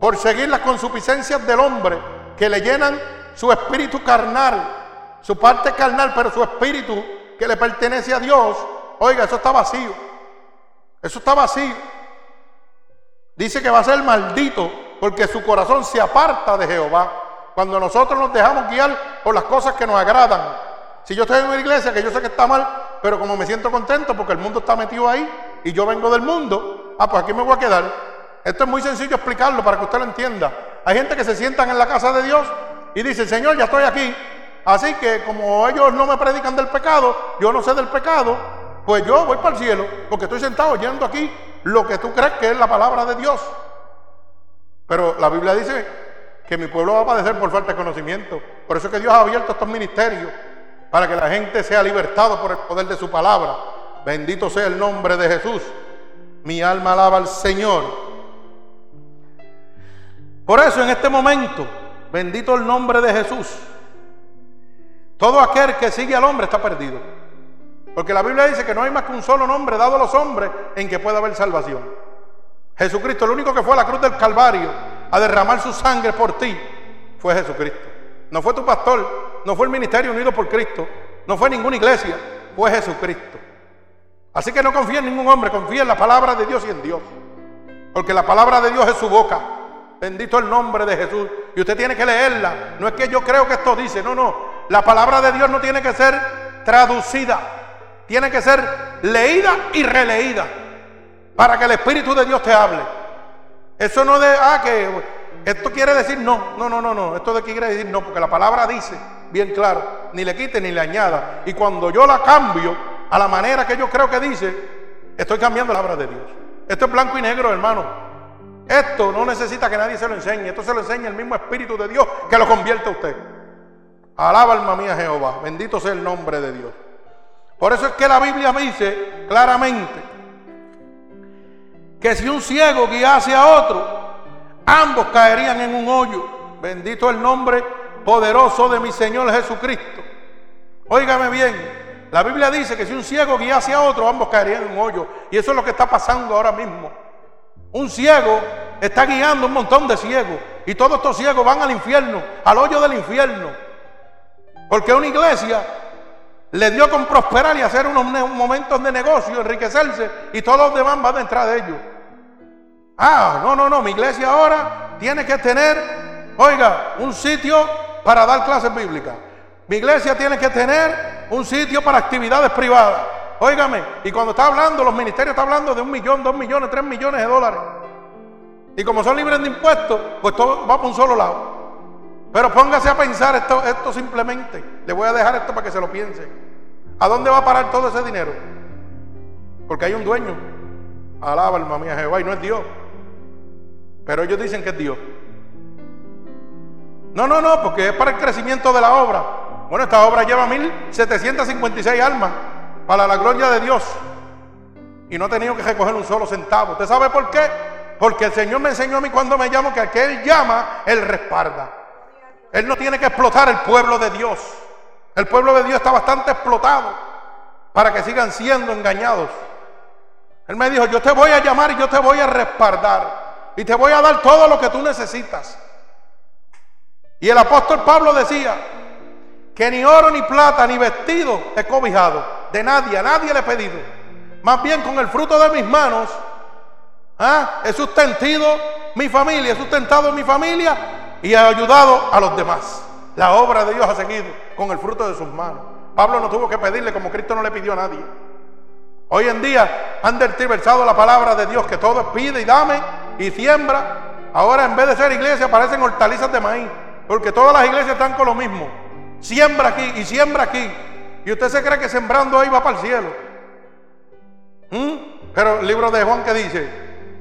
por seguir las consuficiencias del hombre que le llenan su espíritu carnal, su parte carnal, pero su espíritu que le pertenece a Dios, oiga, eso está vacío. Eso está vacío. Dice que va a ser maldito porque su corazón se aparta de Jehová. Cuando nosotros nos dejamos guiar por las cosas que nos agradan. Si yo estoy en una iglesia que yo sé que está mal, pero como me siento contento porque el mundo está metido ahí y yo vengo del mundo, ah, pues aquí me voy a quedar. Esto es muy sencillo explicarlo para que usted lo entienda. Hay gente que se sientan en la casa de Dios y dice, Señor, ya estoy aquí. Así que como ellos no me predican del pecado, yo no sé del pecado, pues yo voy para el cielo porque estoy sentado oyendo aquí lo que tú crees que es la palabra de Dios. Pero la Biblia dice que mi pueblo va a padecer por falta de conocimiento. Por eso es que Dios ha abierto estos ministerios para que la gente sea libertado por el poder de su palabra. Bendito sea el nombre de Jesús. Mi alma alaba al Señor. Por eso en este momento, bendito el nombre de Jesús. Todo aquel que sigue al hombre está perdido. Porque la Biblia dice que no hay más que un solo nombre dado a los hombres en que pueda haber salvación. Jesucristo, el único que fue a la cruz del Calvario a derramar su sangre por ti, fue Jesucristo. No fue tu pastor, no fue el ministerio unido por Cristo, no fue ninguna iglesia, fue Jesucristo. Así que no confía en ningún hombre, confía en la palabra de Dios y en Dios. Porque la palabra de Dios es su boca. Bendito el nombre de Jesús. Y usted tiene que leerla. No es que yo creo que esto dice, no, no. La palabra de Dios no tiene que ser traducida. Tiene que ser leída y releída para que el Espíritu de Dios te hable. Eso no de, ah, que esto quiere decir no, no, no, no, no, esto de aquí quiere decir no, porque la palabra dice bien claro, ni le quite ni le añada. Y cuando yo la cambio a la manera que yo creo que dice, estoy cambiando la palabra de Dios. Esto es blanco y negro, hermano. Esto no necesita que nadie se lo enseñe, esto se lo enseña el mismo Espíritu de Dios que lo convierte a usted. Alaba alma mía Jehová, bendito sea el nombre de Dios. Por eso es que la Biblia dice claramente que si un ciego guiase a otro, ambos caerían en un hoyo. Bendito el nombre poderoso de mi Señor Jesucristo. Óigame bien, la Biblia dice que si un ciego guiase a otro, ambos caerían en un hoyo. Y eso es lo que está pasando ahora mismo. Un ciego está guiando un montón de ciegos. Y todos estos ciegos van al infierno, al hoyo del infierno. Porque una iglesia le dio con prosperar y hacer unos momentos de negocio, enriquecerse, y todos los demás van detrás de ellos. Ah, no, no, no, mi iglesia ahora tiene que tener, oiga, un sitio para dar clases bíblicas. Mi iglesia tiene que tener un sitio para actividades privadas. Óigame, y cuando está hablando, los ministerios están hablando de un millón, dos millones, tres millones de dólares. Y como son libres de impuestos, pues todo va por un solo lado. Pero póngase a pensar esto, esto simplemente. Le voy a dejar esto para que se lo piense. ¿A dónde va a parar todo ese dinero? Porque hay un dueño. Alaba alma mía Jehová y no es Dios. Pero ellos dicen que es Dios. No, no, no, porque es para el crecimiento de la obra. Bueno, esta obra lleva 1756 almas para la gloria de Dios. Y no he tenido que recoger un solo centavo. ¿Usted sabe por qué? Porque el Señor me enseñó a mí cuando me llamo que aquel llama, Él respalda. Él no tiene que explotar el pueblo de Dios. El pueblo de Dios está bastante explotado para que sigan siendo engañados. Él me dijo, yo te voy a llamar y yo te voy a respaldar. Y te voy a dar todo lo que tú necesitas. Y el apóstol Pablo decía que ni oro, ni plata, ni vestido he cobijado. De nadie, a nadie le he pedido. Más bien con el fruto de mis manos ¿ah? he sustentado mi familia, he sustentado mi familia y ha ayudado a los demás. La obra de Dios ha seguido con el fruto de sus manos. Pablo no tuvo que pedirle como Cristo no le pidió a nadie. Hoy en día han tergiversado la palabra de Dios que todo pide y dame y siembra. Ahora en vez de ser iglesia parecen hortalizas de maíz. Porque todas las iglesias están con lo mismo. Siembra aquí y siembra aquí. Y usted se cree que sembrando ahí va para el cielo. ¿Mm? Pero el libro de Juan que dice,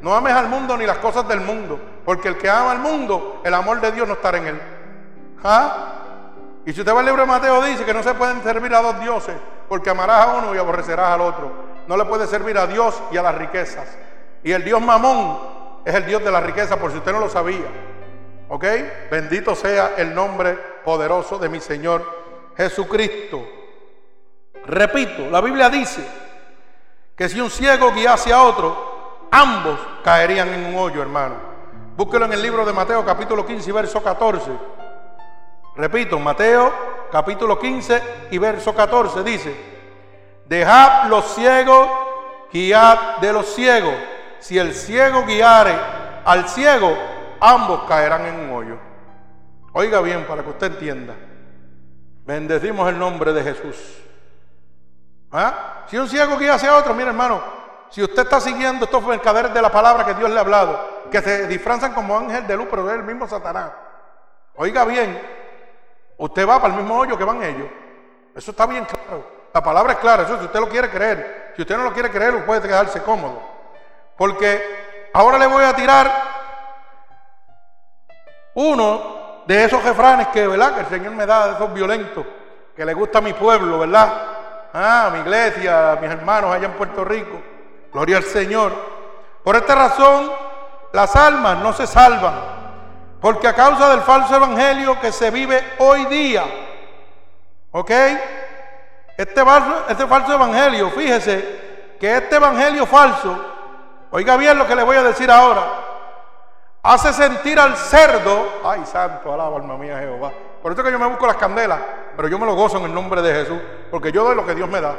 no ames al mundo ni las cosas del mundo, porque el que ama al mundo, el amor de Dios no estará en él. ¿Ah? Y si usted va al libro de Mateo, dice que no se pueden servir a dos dioses, porque amarás a uno y aborrecerás al otro. No le puede servir a Dios y a las riquezas. Y el Dios mamón es el Dios de la riqueza, por si usted no lo sabía. ¿Ok? Bendito sea el nombre poderoso de mi Señor Jesucristo. Repito, la Biblia dice que si un ciego guiase a otro, ambos caerían en un hoyo, hermano. Búsquelo en el libro de Mateo capítulo 15 y verso 14. Repito, Mateo capítulo 15 y verso 14 dice, dejad los ciegos, guiad de los ciegos. Si el ciego guiare al ciego, ambos caerán en un hoyo. Oiga bien para que usted entienda. Bendecimos el nombre de Jesús. ¿Ah? Si un ciego guía hacia otro, mire hermano, si usted está siguiendo estos mercaderes de la palabra que Dios le ha hablado, que se disfrazan como ángel de luz, pero es el mismo Satanás. Oiga bien, usted va para el mismo hoyo que van ellos. Eso está bien claro. La palabra es clara, eso si usted lo quiere creer. Si usted no lo quiere creer, puede quedarse cómodo. Porque ahora le voy a tirar uno de esos refranes que, ¿verdad? Que el Señor me da, de esos violentos, que le gusta a mi pueblo, ¿verdad? Ah, mi iglesia, mis hermanos allá en Puerto Rico. Gloria al Señor. Por esta razón, las almas no se salvan, porque a causa del falso evangelio que se vive hoy día, ¿ok? Este falso, este falso evangelio, fíjese que este evangelio falso, oiga bien lo que le voy a decir ahora, hace sentir al cerdo, ay santo, alaba alma mía Jehová. Por eso que yo me busco las candelas, pero yo me lo gozo en el nombre de Jesús, porque yo doy lo que Dios me da.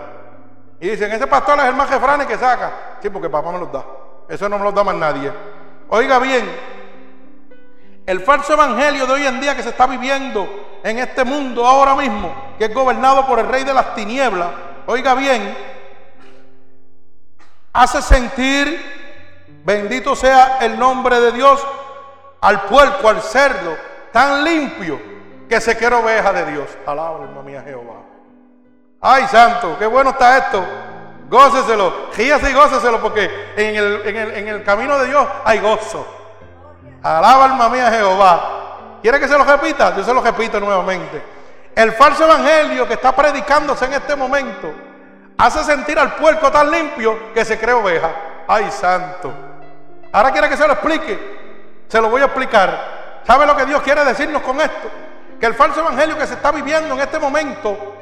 Y dicen, ese pastor es el más jefrane que saca. Sí, porque papá me los da. Eso no me lo da más nadie. Oiga bien, el falso evangelio de hoy en día que se está viviendo en este mundo ahora mismo, que es gobernado por el rey de las tinieblas, oiga bien, hace sentir, bendito sea el nombre de Dios, al puerco, al cerdo, tan limpio que se quiere oveja de Dios. Alaba, alma mía, Jehová. Ay, santo, qué bueno está esto. Góceselo, ríase y góceselo porque en el, en, el, en el camino de Dios hay gozo. Alaba alma mía Jehová. ¿Quiere que se lo repita? Yo se lo repito nuevamente. El falso evangelio que está predicándose en este momento hace sentir al puerco tan limpio que se cree oveja. Ay, santo. Ahora quiere que se lo explique. Se lo voy a explicar. ¿Sabe lo que Dios quiere decirnos con esto? Que el falso evangelio que se está viviendo en este momento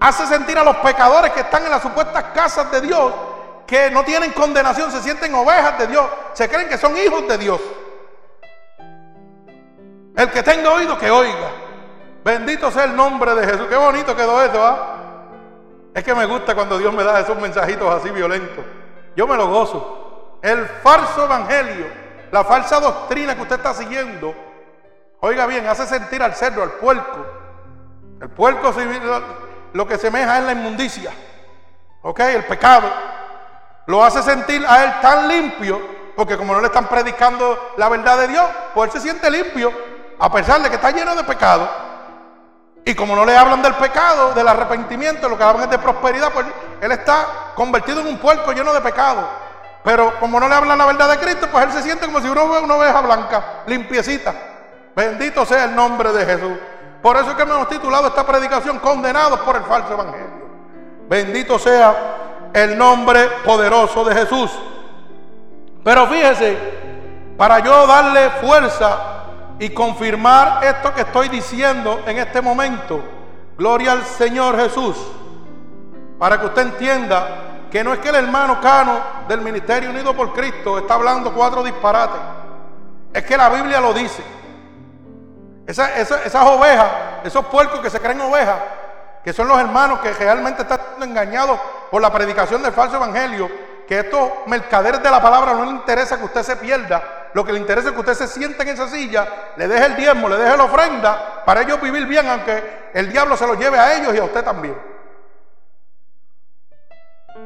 hace sentir a los pecadores que están en las supuestas casas de Dios que no tienen condenación, se sienten ovejas de Dios, se creen que son hijos de Dios. El que tenga oído, que oiga. Bendito sea el nombre de Jesús. Qué bonito quedó eso, ¿ah? Es que me gusta cuando Dios me da esos mensajitos así violentos. Yo me lo gozo. El falso evangelio, la falsa doctrina que usted está siguiendo, oiga bien, hace sentir al cerdo, al puerco. El puerco lo que semeja es la inmundicia. ¿Ok? El pecado. Lo hace sentir a él tan limpio, porque como no le están predicando la verdad de Dios, pues él se siente limpio a pesar de que está lleno de pecado, y como no le hablan del pecado, del arrepentimiento, lo que hablan es de prosperidad, pues él está convertido en un puerco lleno de pecado. Pero como no le hablan la verdad de Cristo, pues él se siente como si uno ve una oveja blanca, limpiecita. Bendito sea el nombre de Jesús. Por eso es que hemos titulado esta predicación Condenados por el falso evangelio. Bendito sea el nombre poderoso de Jesús. Pero fíjese, para yo darle fuerza y confirmar esto que estoy diciendo en este momento. Gloria al Señor Jesús. Para que usted entienda que no es que el hermano Cano del Ministerio Unido por Cristo está hablando cuatro disparates. Es que la Biblia lo dice. Esas ovejas, esos puercos que se creen ovejas, que son los hermanos que realmente están engañados por la predicación del falso evangelio, que estos mercaderes de la palabra no les interesa que usted se pierda, lo que le interesa es que usted se siente en esa silla, le deje el diezmo, le deje la ofrenda, para ellos vivir bien, aunque el diablo se lo lleve a ellos y a usted también.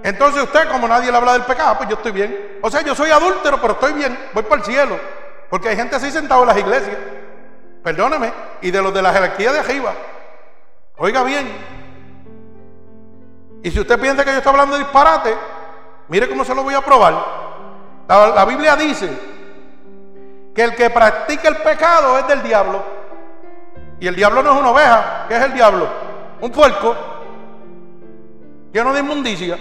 Entonces usted, como nadie le habla del pecado, pues yo estoy bien. O sea, yo soy adúltero, pero estoy bien, voy para el cielo. Porque hay gente así sentado en las iglesias. Perdóneme. Y de los de la jerarquía de arriba. Oiga bien. Y si usted piensa que yo estoy hablando de disparate, Mire cómo se lo voy a probar. La, Biblia dice que el que practica el pecado es del diablo. Y el diablo no es una oveja. ¿Qué es el diablo? Un puerco lleno de inmundicia.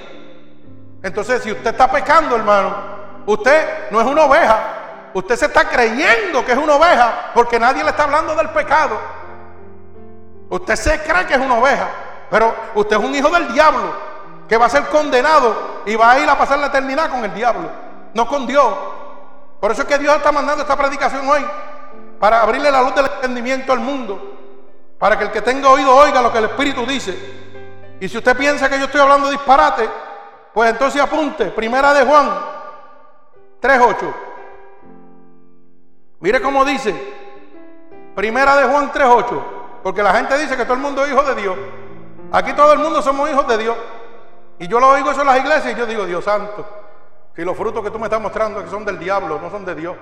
Entonces, si usted está pecando, hermano, usted no es una oveja. Usted se está creyendo que es una oveja porque nadie le está hablando del pecado. Usted se cree que es una oveja, pero usted es un hijo del diablo que va a ser condenado y va a ir a pasar la eternidad con el diablo, no con Dios. Por eso es que Dios está mandando esta predicación hoy, para abrirle la luz del entendimiento al mundo, para que el que tenga oído oiga lo que el Espíritu dice. Y si usted piensa que yo estoy hablando disparate, pues entonces apunte, primera de Juan 3.8. Mire cómo dice, primera de Juan 3.8, porque la gente dice que todo el mundo es hijo de Dios. Aquí todo el mundo somos hijos de Dios. Y yo lo oigo eso en las iglesias y yo digo, Dios santo, si los frutos que tú me estás mostrando son del diablo, no son de Dios.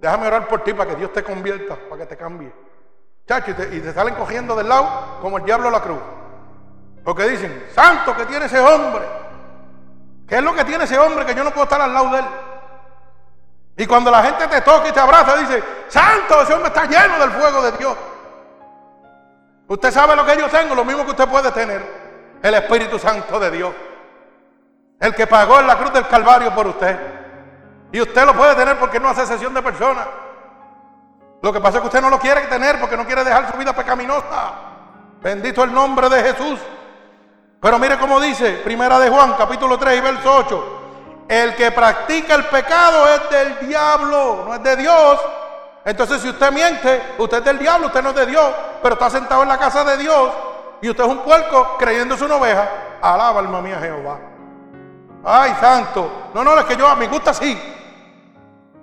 Déjame orar por ti para que Dios te convierta, para que te cambie. Chacho, y te, y te salen cogiendo del lado como el diablo a la cruz. Porque dicen, santo que tiene ese hombre. ¿Qué es lo que tiene ese hombre que yo no puedo estar al lado de él? Y cuando la gente te toca y te abraza, dice, santo, ese hombre está lleno del fuego de Dios. Usted sabe lo que yo tengo, lo mismo que usted puede tener, el Espíritu Santo de Dios. El que pagó en la cruz del Calvario por usted. Y usted lo puede tener porque no hace sesión de personas. Lo que pasa es que usted no lo quiere tener porque no quiere dejar su vida pecaminosa. Bendito el nombre de Jesús. Pero mire cómo dice, primera de Juan, capítulo 3 y verso 8. El que practica el pecado es del diablo, no es de Dios. Entonces, si usted miente, usted es del diablo, usted no es de Dios, pero está sentado en la casa de Dios y usted es un puerco creyéndose una oveja. Alaba alma mía Jehová. Ay, santo. No, no, es que yo a mí gusta así.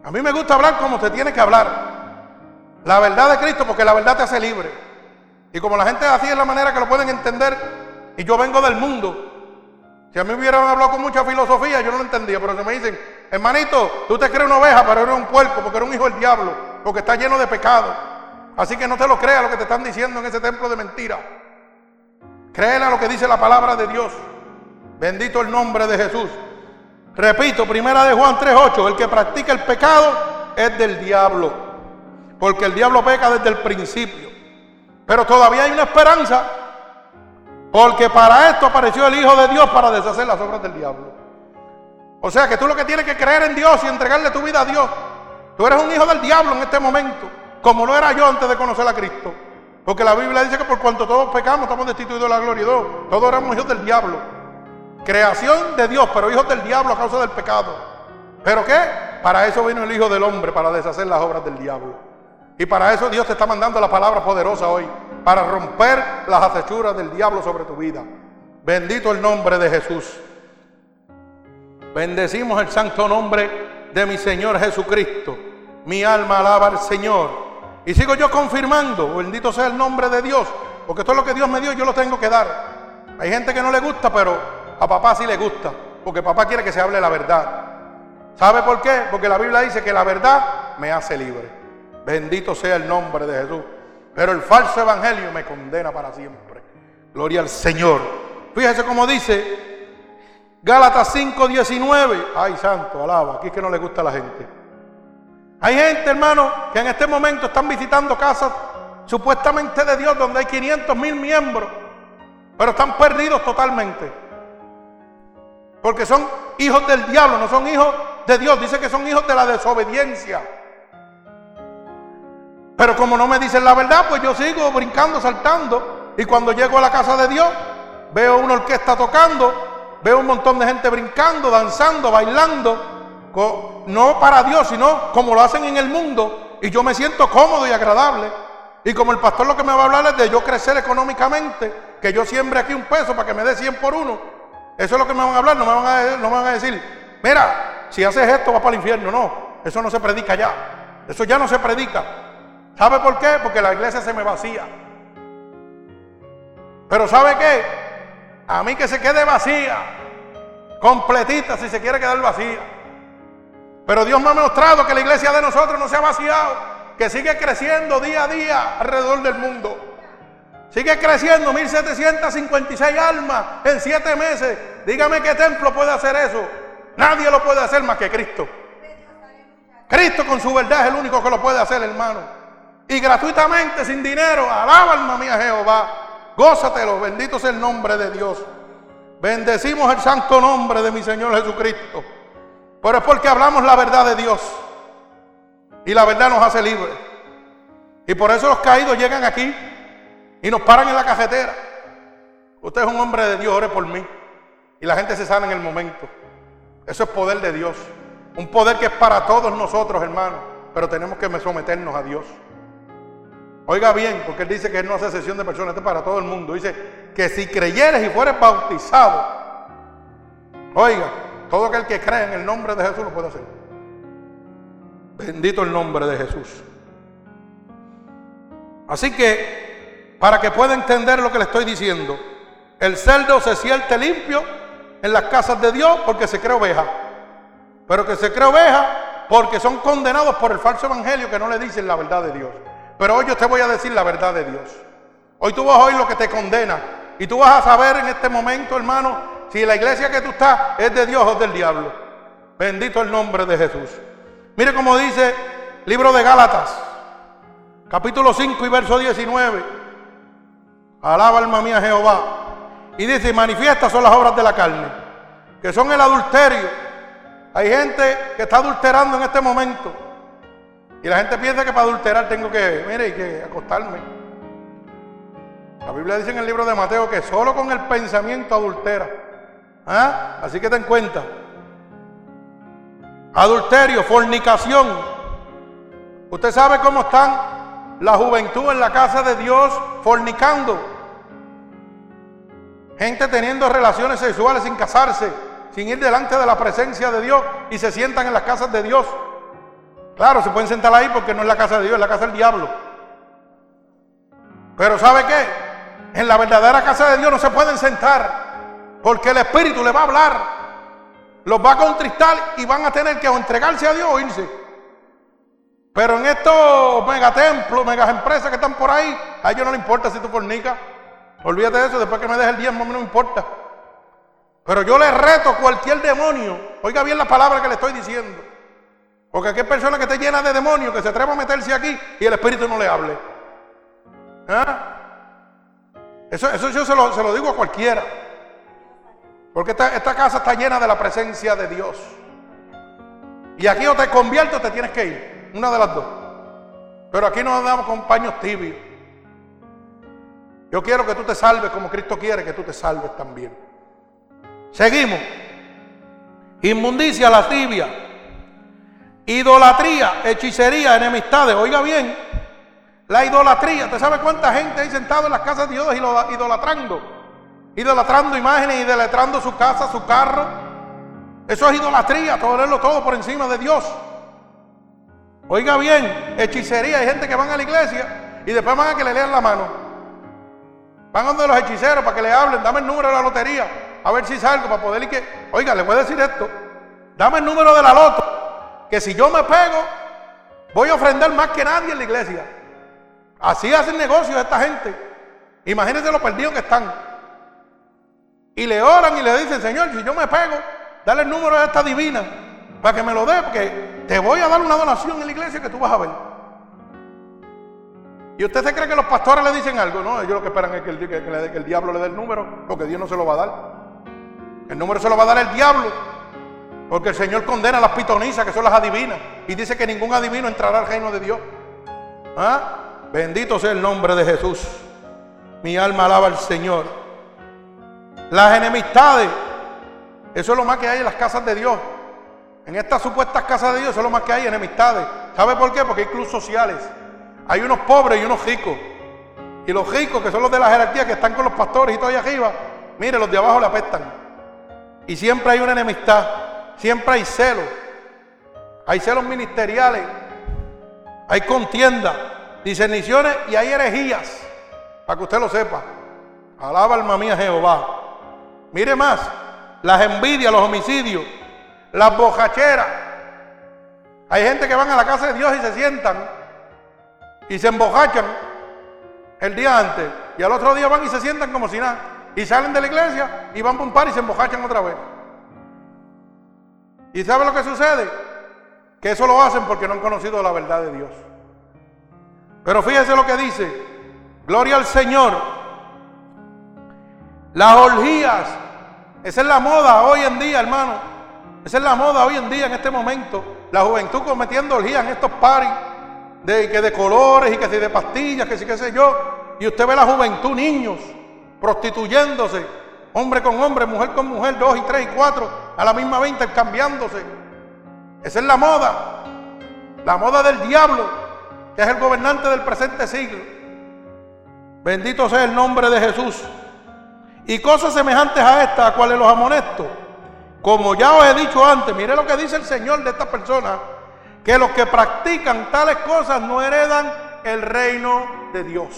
A mí me gusta hablar como se tiene que hablar. La verdad de Cristo, porque la verdad te hace libre. Y como la gente así es la manera que lo pueden entender, y yo vengo del mundo. Si a mí hubieran hablado con mucha filosofía, yo no lo entendía, pero se me dicen, hermanito, tú te crees una oveja, pero eres un puerco, porque eres un hijo del diablo, porque está lleno de pecado. Así que no te lo creas lo que te están diciendo en ese templo de mentira. Créele a lo que dice la palabra de Dios. Bendito el nombre de Jesús. Repito, primera de Juan 3:8, el que practica el pecado es del diablo, porque el diablo peca desde el principio. Pero todavía hay una esperanza porque para esto apareció el Hijo de Dios para deshacer las obras del diablo. O sea que tú lo que tienes que creer en Dios y entregarle tu vida a Dios. Tú eres un hijo del diablo en este momento, como lo era yo antes de conocer a Cristo. Porque la Biblia dice que por cuanto todos pecamos estamos destituidos de la gloria de Dios. Todos éramos hijos del diablo. Creación de Dios, pero hijos del diablo a causa del pecado. ¿Pero qué? Para eso vino el Hijo del Hombre, para deshacer las obras del diablo. Y para eso Dios te está mandando la palabra poderosa hoy para romper las acechuras del diablo sobre tu vida. Bendito el nombre de Jesús. Bendecimos el santo nombre de mi Señor Jesucristo. Mi alma alaba al Señor. Y sigo yo confirmando, bendito sea el nombre de Dios, porque todo lo que Dios me dio yo lo tengo que dar. Hay gente que no le gusta, pero a papá sí le gusta, porque papá quiere que se hable la verdad. ¿Sabe por qué? Porque la Biblia dice que la verdad me hace libre. Bendito sea el nombre de Jesús. Pero el falso evangelio me condena para siempre. Gloria al Señor. Fíjese cómo dice Gálatas 5:19. Ay, santo, alaba. Aquí es que no le gusta a la gente. Hay gente, hermano, que en este momento están visitando casas supuestamente de Dios donde hay 500 mil miembros, pero están perdidos totalmente. Porque son hijos del diablo, no son hijos de Dios. Dice que son hijos de la desobediencia. Pero como no me dicen la verdad, pues yo sigo brincando, saltando. Y cuando llego a la casa de Dios, veo una orquesta tocando, veo un montón de gente brincando, danzando, bailando, no para Dios, sino como lo hacen en el mundo. Y yo me siento cómodo y agradable. Y como el pastor lo que me va a hablar es de yo crecer económicamente, que yo siembre aquí un peso para que me dé 100 por uno. Eso es lo que me van a hablar, no me van a, no me van a decir, mira, si haces esto vas para el infierno. No, eso no se predica ya. Eso ya no se predica. ¿Sabe por qué? Porque la iglesia se me vacía. Pero ¿sabe qué? A mí que se quede vacía, completita si se quiere quedar vacía. Pero Dios me ha mostrado que la iglesia de nosotros no se ha vaciado, que sigue creciendo día a día alrededor del mundo. Sigue creciendo 1756 almas en siete meses. Dígame qué templo puede hacer eso. Nadie lo puede hacer más que Cristo. Cristo con su verdad es el único que lo puede hacer, hermano y gratuitamente, sin dinero. Alaba alma mía Jehová. Gózatelo, bendito sea el nombre de Dios. Bendecimos el santo nombre de mi Señor Jesucristo. Pero es porque hablamos la verdad de Dios. Y la verdad nos hace libres. Y por eso los caídos llegan aquí y nos paran en la cajetera. Usted es un hombre de Dios, ore por mí. Y la gente se sana en el momento. Eso es poder de Dios. Un poder que es para todos nosotros, hermanos. Pero tenemos que someternos a Dios. Oiga bien, porque Él dice que Él no hace sesión de personas, esto es para todo el mundo. Dice que si creyeres y fueres bautizado, oiga, todo aquel que cree en el nombre de Jesús lo puede hacer. Bendito el nombre de Jesús. Así que, para que pueda entender lo que le estoy diciendo, el cerdo se siente limpio en las casas de Dios porque se cree oveja. Pero que se cree oveja porque son condenados por el falso evangelio que no le dicen la verdad de Dios. Pero hoy yo te voy a decir la verdad de Dios. Hoy tú vas a oír lo que te condena. Y tú vas a saber en este momento, hermano, si la iglesia que tú estás es de Dios o del diablo. Bendito el nombre de Jesús. Mire cómo dice libro de Gálatas, capítulo 5 y verso 19. Alaba alma mía Jehová. Y dice, manifiestas son las obras de la carne, que son el adulterio. Hay gente que está adulterando en este momento. Y la gente piensa que para adulterar tengo que, mire, que acostarme. La Biblia dice en el libro de Mateo que solo con el pensamiento adultera. ¿Ah? Así que ten cuenta. Adulterio, fornicación. Usted sabe cómo están la juventud en la casa de Dios fornicando. Gente teniendo relaciones sexuales sin casarse, sin ir delante de la presencia de Dios y se sientan en las casas de Dios. Claro, se pueden sentar ahí porque no es la casa de Dios, es la casa del diablo. Pero ¿sabe qué? En la verdadera casa de Dios no se pueden sentar porque el Espíritu le va a hablar, los va a contristar y van a tener que entregarse a Dios o irse. Pero en estos megatemplos, megas empresas que están por ahí, a ellos no les importa si tú fornicas. Olvídate de eso, después que me deje el diezmo, no me importa. Pero yo le reto a cualquier demonio, oiga bien la palabra que le estoy diciendo. Porque aquí hay personas que están llenas de demonios, que se atreven a meterse aquí y el Espíritu no le hable. ¿Ah? Eso, eso yo se lo, se lo, digo a cualquiera. Porque esta, esta casa está llena de la presencia de Dios. Y aquí o te convierto o te tienes que ir. Una de las dos. Pero aquí no andamos con paños tibios. Yo quiero que tú te salves como Cristo quiere que tú te salves también. Seguimos. Inmundicia, la tibia. Idolatría, hechicería, enemistades. Oiga bien, la idolatría. ¿Usted sabe cuánta gente hay sentado en las casas de Dios idolatrando? Idolatrando imágenes, idolatrando su casa, su carro. Eso es idolatría, ponerlo todo por encima de Dios. Oiga bien, hechicería. Hay gente que van a la iglesia y después van a que le lean la mano. Van donde los hechiceros para que le hablen. Dame el número de la lotería. A ver si salgo para poder ir que. Oiga, le voy a decir esto. Dame el número de la loto. Que si yo me pego, voy a ofrendar más que nadie en la iglesia. Así hacen negocios esta gente. Imagínense lo perdidos que están. Y le oran y le dicen, Señor, si yo me pego, dale el número de esta divina para que me lo dé, porque te voy a dar una donación en la iglesia que tú vas a ver. ¿Y usted se cree que los pastores le dicen algo? No, ellos lo que esperan es que el, que el diablo le dé el número, porque Dios no se lo va a dar. El número se lo va a dar el diablo, porque el Señor condena a las pitonisas, que son las adivinas, y dice que ningún adivino entrará al reino de Dios. ¿Ah? Bendito sea el nombre de Jesús. Mi alma alaba al Señor. Las enemistades, eso es lo más que hay en las casas de Dios. En estas supuestas casas de Dios, eso es lo más que hay, enemistades. ¿Sabe por qué? Porque hay clubes sociales. Hay unos pobres y unos ricos. Y los ricos, que son los de la jerarquía, que están con los pastores y todo ahí arriba, mire, los de abajo le apestan. Y siempre hay una enemistad, siempre hay celos. Hay celos ministeriales, hay contienda, discerniciones y hay herejías, para que usted lo sepa. Alaba alma mía Jehová. Mire más, las envidias, los homicidios, las bojacheras. Hay gente que van a la casa de Dios y se sientan y se embojachan el día antes y al otro día van y se sientan como si nada y salen de la iglesia y van a un par y se embojachan otra vez. ¿Y sabe lo que sucede? Que eso lo hacen porque no han conocido la verdad de Dios. Pero fíjese lo que dice, gloria al Señor. Las orgías, esa es la moda hoy en día, hermano. Esa es la moda hoy en día, en este momento. La juventud cometiendo orgías en estos paris de, que de colores y que si de pastillas, que si qué sé yo. Y usted ve la juventud, niños, prostituyéndose, hombre con hombre, mujer con mujer, dos y tres y cuatro, a la misma vez intercambiándose. Esa es la moda, la moda del diablo, que es el gobernante del presente siglo. Bendito sea el nombre de Jesús. Y cosas semejantes a estas, a cuales los amonesto. Como ya os he dicho antes, mire lo que dice el Señor de esta persona, que los que practican tales cosas no heredan el reino de Dios.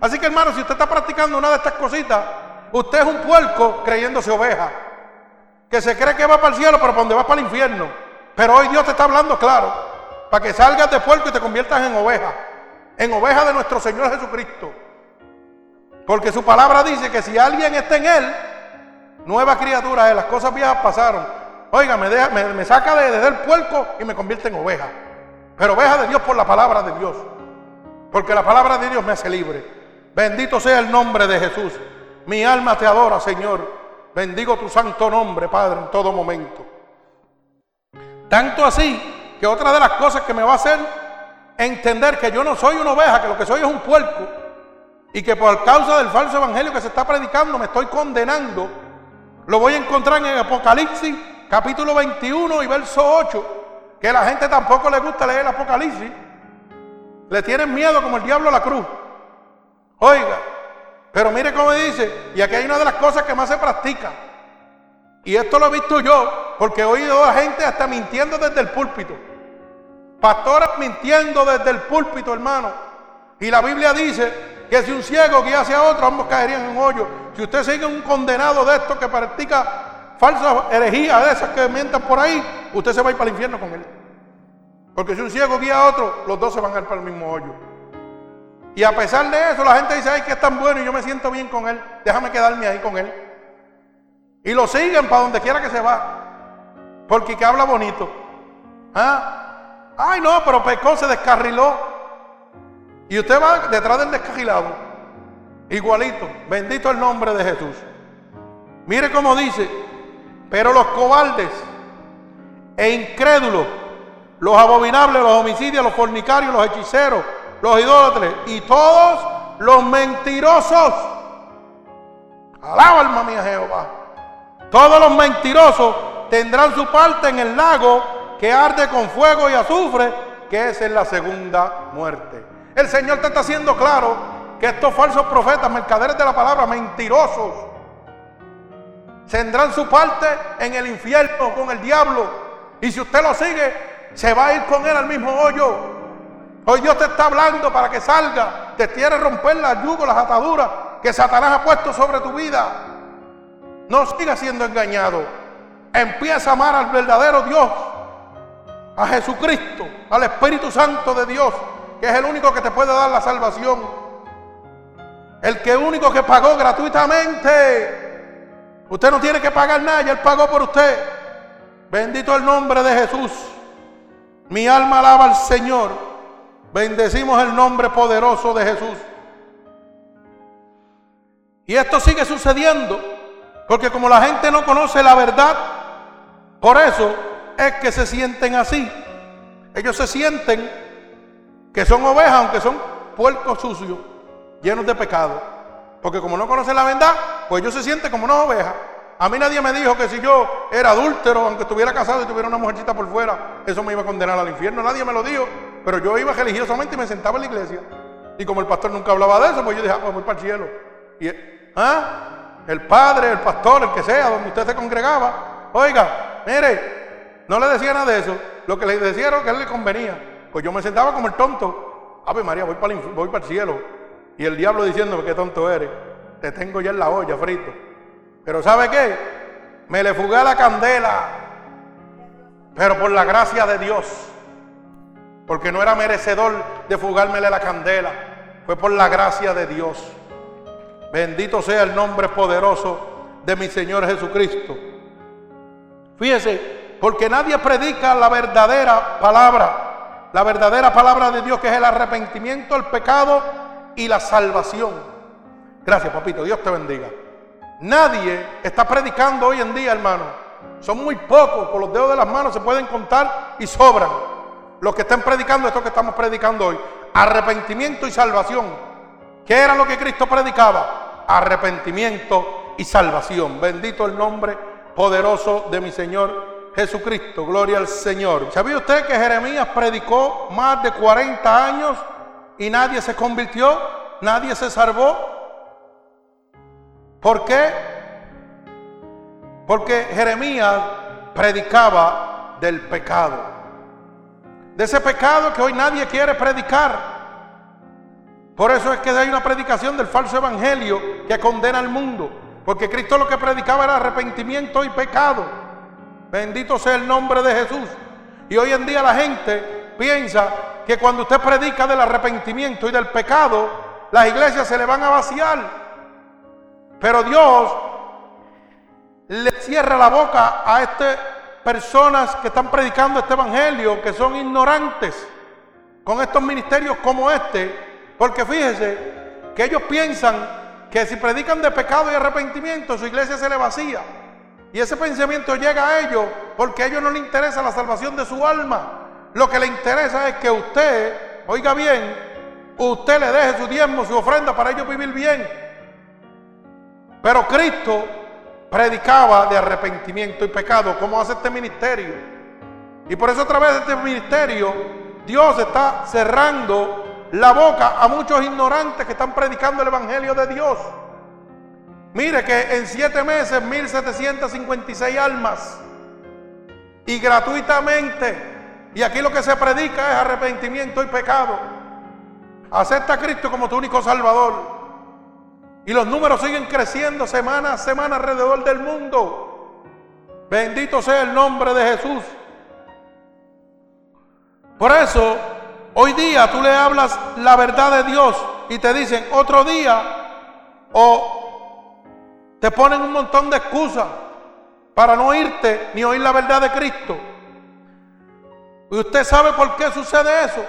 Así que hermano, si usted está practicando una de estas cositas, usted es un puerco creyéndose oveja, que se cree que va para el cielo, pero para donde va para el infierno. Pero hoy Dios te está hablando claro, para que salgas de puerco y te conviertas en oveja, en oveja de nuestro Señor Jesucristo. Porque su palabra dice que si alguien está en Él, nueva criatura es, las cosas viejas pasaron. Oiga, me, deja, me, saca de, el puerco y me convierte en oveja. Pero oveja de Dios por la palabra de Dios. Porque la palabra de Dios me hace libre. Bendito sea el nombre de Jesús. Mi alma te adora, Señor. Bendigo tu santo nombre, Padre, en todo momento. Tanto así que otra de las cosas que me va a hacer entender que yo no soy una oveja, que lo que soy es un puerco, y que por causa del falso evangelio que se está predicando me estoy condenando, lo voy a encontrar en Apocalipsis capítulo 21 y verso 8, que la gente tampoco le gusta leer el Apocalipsis, le tienen miedo como el diablo a la cruz. Oiga, pero mire cómo dice, y aquí hay una de las cosas que más se practica. Y esto lo he visto yo, porque he oído a gente hasta mintiendo desde el púlpito. Pastores mintiendo desde el púlpito, hermano. Y la Biblia dice que si un ciego guiase a otro, ambos caerían en un hoyo. Si usted sigue un condenado de estos que practica falsas herejías de esas que mientan por ahí, usted se va a ir para el infierno con él. Porque si un ciego guía a otro, los dos se van a ir para el mismo hoyo. Y a pesar de eso, la gente dice, ay, que es tan bueno y yo me siento bien con él, déjame quedarme ahí con él. Y lo siguen para donde quiera que se va. Porque que habla bonito. ¿Ah? Ay, no, pero pecó, se descarriló. Y usted va detrás del descarrilado. Igualito. Bendito el nombre de Jesús. Mire cómo dice. Pero los cobardes e incrédulos, los abominables, los homicidios, los fornicarios, los hechiceros, los idólatras y todos los mentirosos. Alaba alma mía Jehová. Todos los mentirosos tendrán su parte en el lago que arde con fuego y azufre, que es en la segunda muerte. El Señor te está haciendo claro que estos falsos profetas, mercaderes de la palabra, mentirosos, tendrán su parte en el infierno con el diablo. Y si usted lo sigue, se va a ir con él al mismo hoyo. Hoy Dios te está hablando para que salga, te quiere romper las yugos, las ataduras que Satanás ha puesto sobre tu vida. No sigas siendo engañado. Empieza a amar al verdadero Dios, a Jesucristo, al Espíritu Santo de Dios, que es el único que te puede dar la salvación. El que único que pagó gratuitamente. Usted no tiene que pagar nada, Él pagó por usted. Bendito el nombre de Jesús. Mi alma alaba al Señor. Bendecimos el nombre poderoso de Jesús. Y esto sigue sucediendo, porque como la gente no conoce la verdad, por eso es que se sienten así. Ellos se sienten que son ovejas, aunque son puercos sucios, llenos de pecado. Porque como no conocen la verdad, pues ellos se sienten como una oveja. A mí nadie me dijo que si yo era adúltero, aunque estuviera casado y tuviera una mujercita por fuera, eso me iba a condenar al infierno. Nadie me lo dijo. Pero yo iba religiosamente y me sentaba en la iglesia. Y como el pastor nunca hablaba de eso, pues yo dije, ah, pues voy para el cielo. Y ¿ah? el padre, el pastor, el que sea, donde usted se congregaba, oiga, mire, no le decía nada de eso. Lo que le decía era que a él le convenía. Pues yo me sentaba como el tonto. Ave María, voy para, el, voy para el cielo. Y el diablo diciéndome qué tonto eres. Te tengo ya en la olla frito. Pero ¿sabe qué? Me le fugué la candela. Pero por la gracia de Dios porque no era merecedor de fugármele la candela, fue por la gracia de Dios. Bendito sea el nombre poderoso de mi Señor Jesucristo. Fíjese, porque nadie predica la verdadera palabra, la verdadera palabra de Dios que es el arrepentimiento, el pecado y la salvación. Gracias, papito, Dios te bendiga. Nadie está predicando hoy en día, hermano, Son muy pocos, por los dedos de las manos se pueden contar y sobran. Los que están predicando esto que estamos predicando hoy. Arrepentimiento y salvación. ¿Qué era lo que Cristo predicaba? Arrepentimiento y salvación. Bendito el nombre poderoso de mi Señor Jesucristo. Gloria al Señor. ¿Sabía usted que Jeremías predicó más de 40 años y nadie se convirtió? ¿Nadie se salvó? ¿Por qué? Porque Jeremías predicaba del pecado. De ese pecado que hoy nadie quiere predicar. Por eso es que hay una predicación del falso evangelio que condena al mundo. Porque Cristo lo que predicaba era arrepentimiento y pecado. Bendito sea el nombre de Jesús. Y hoy en día la gente piensa que cuando usted predica del arrepentimiento y del pecado, las iglesias se le van a vaciar. Pero Dios le cierra la boca a estas personas que están predicando este evangelio, que son ignorantes, con estos ministerios como este, porque fíjese que ellos piensan que si predican de pecado y arrepentimiento, su iglesia se le vacía. Y ese pensamiento llega a ellos porque a ellos no les interesa la salvación de su alma. Lo que le interesa es que usted, oiga bien, usted le deje su diezmo, su ofrenda para ellos vivir bien. Pero Cristo predicaba de arrepentimiento y pecado, como hace este ministerio. Y por eso a través de este ministerio, Dios está cerrando la boca a muchos ignorantes que están predicando el Evangelio de Dios. Mire que en siete meses, 1756 almas. Y gratuitamente y aquí lo que se predica es arrepentimiento y pecado. Acepta a Cristo como tu único Salvador. Y los números siguen creciendo semana a semana alrededor del mundo. Bendito sea el nombre de Jesús. Por eso, hoy día tú le hablas la verdad de Dios y te dicen otro día o te ponen un montón de excusas para no irte ni oír la verdad de Cristo. ¿Y usted sabe por qué sucede eso?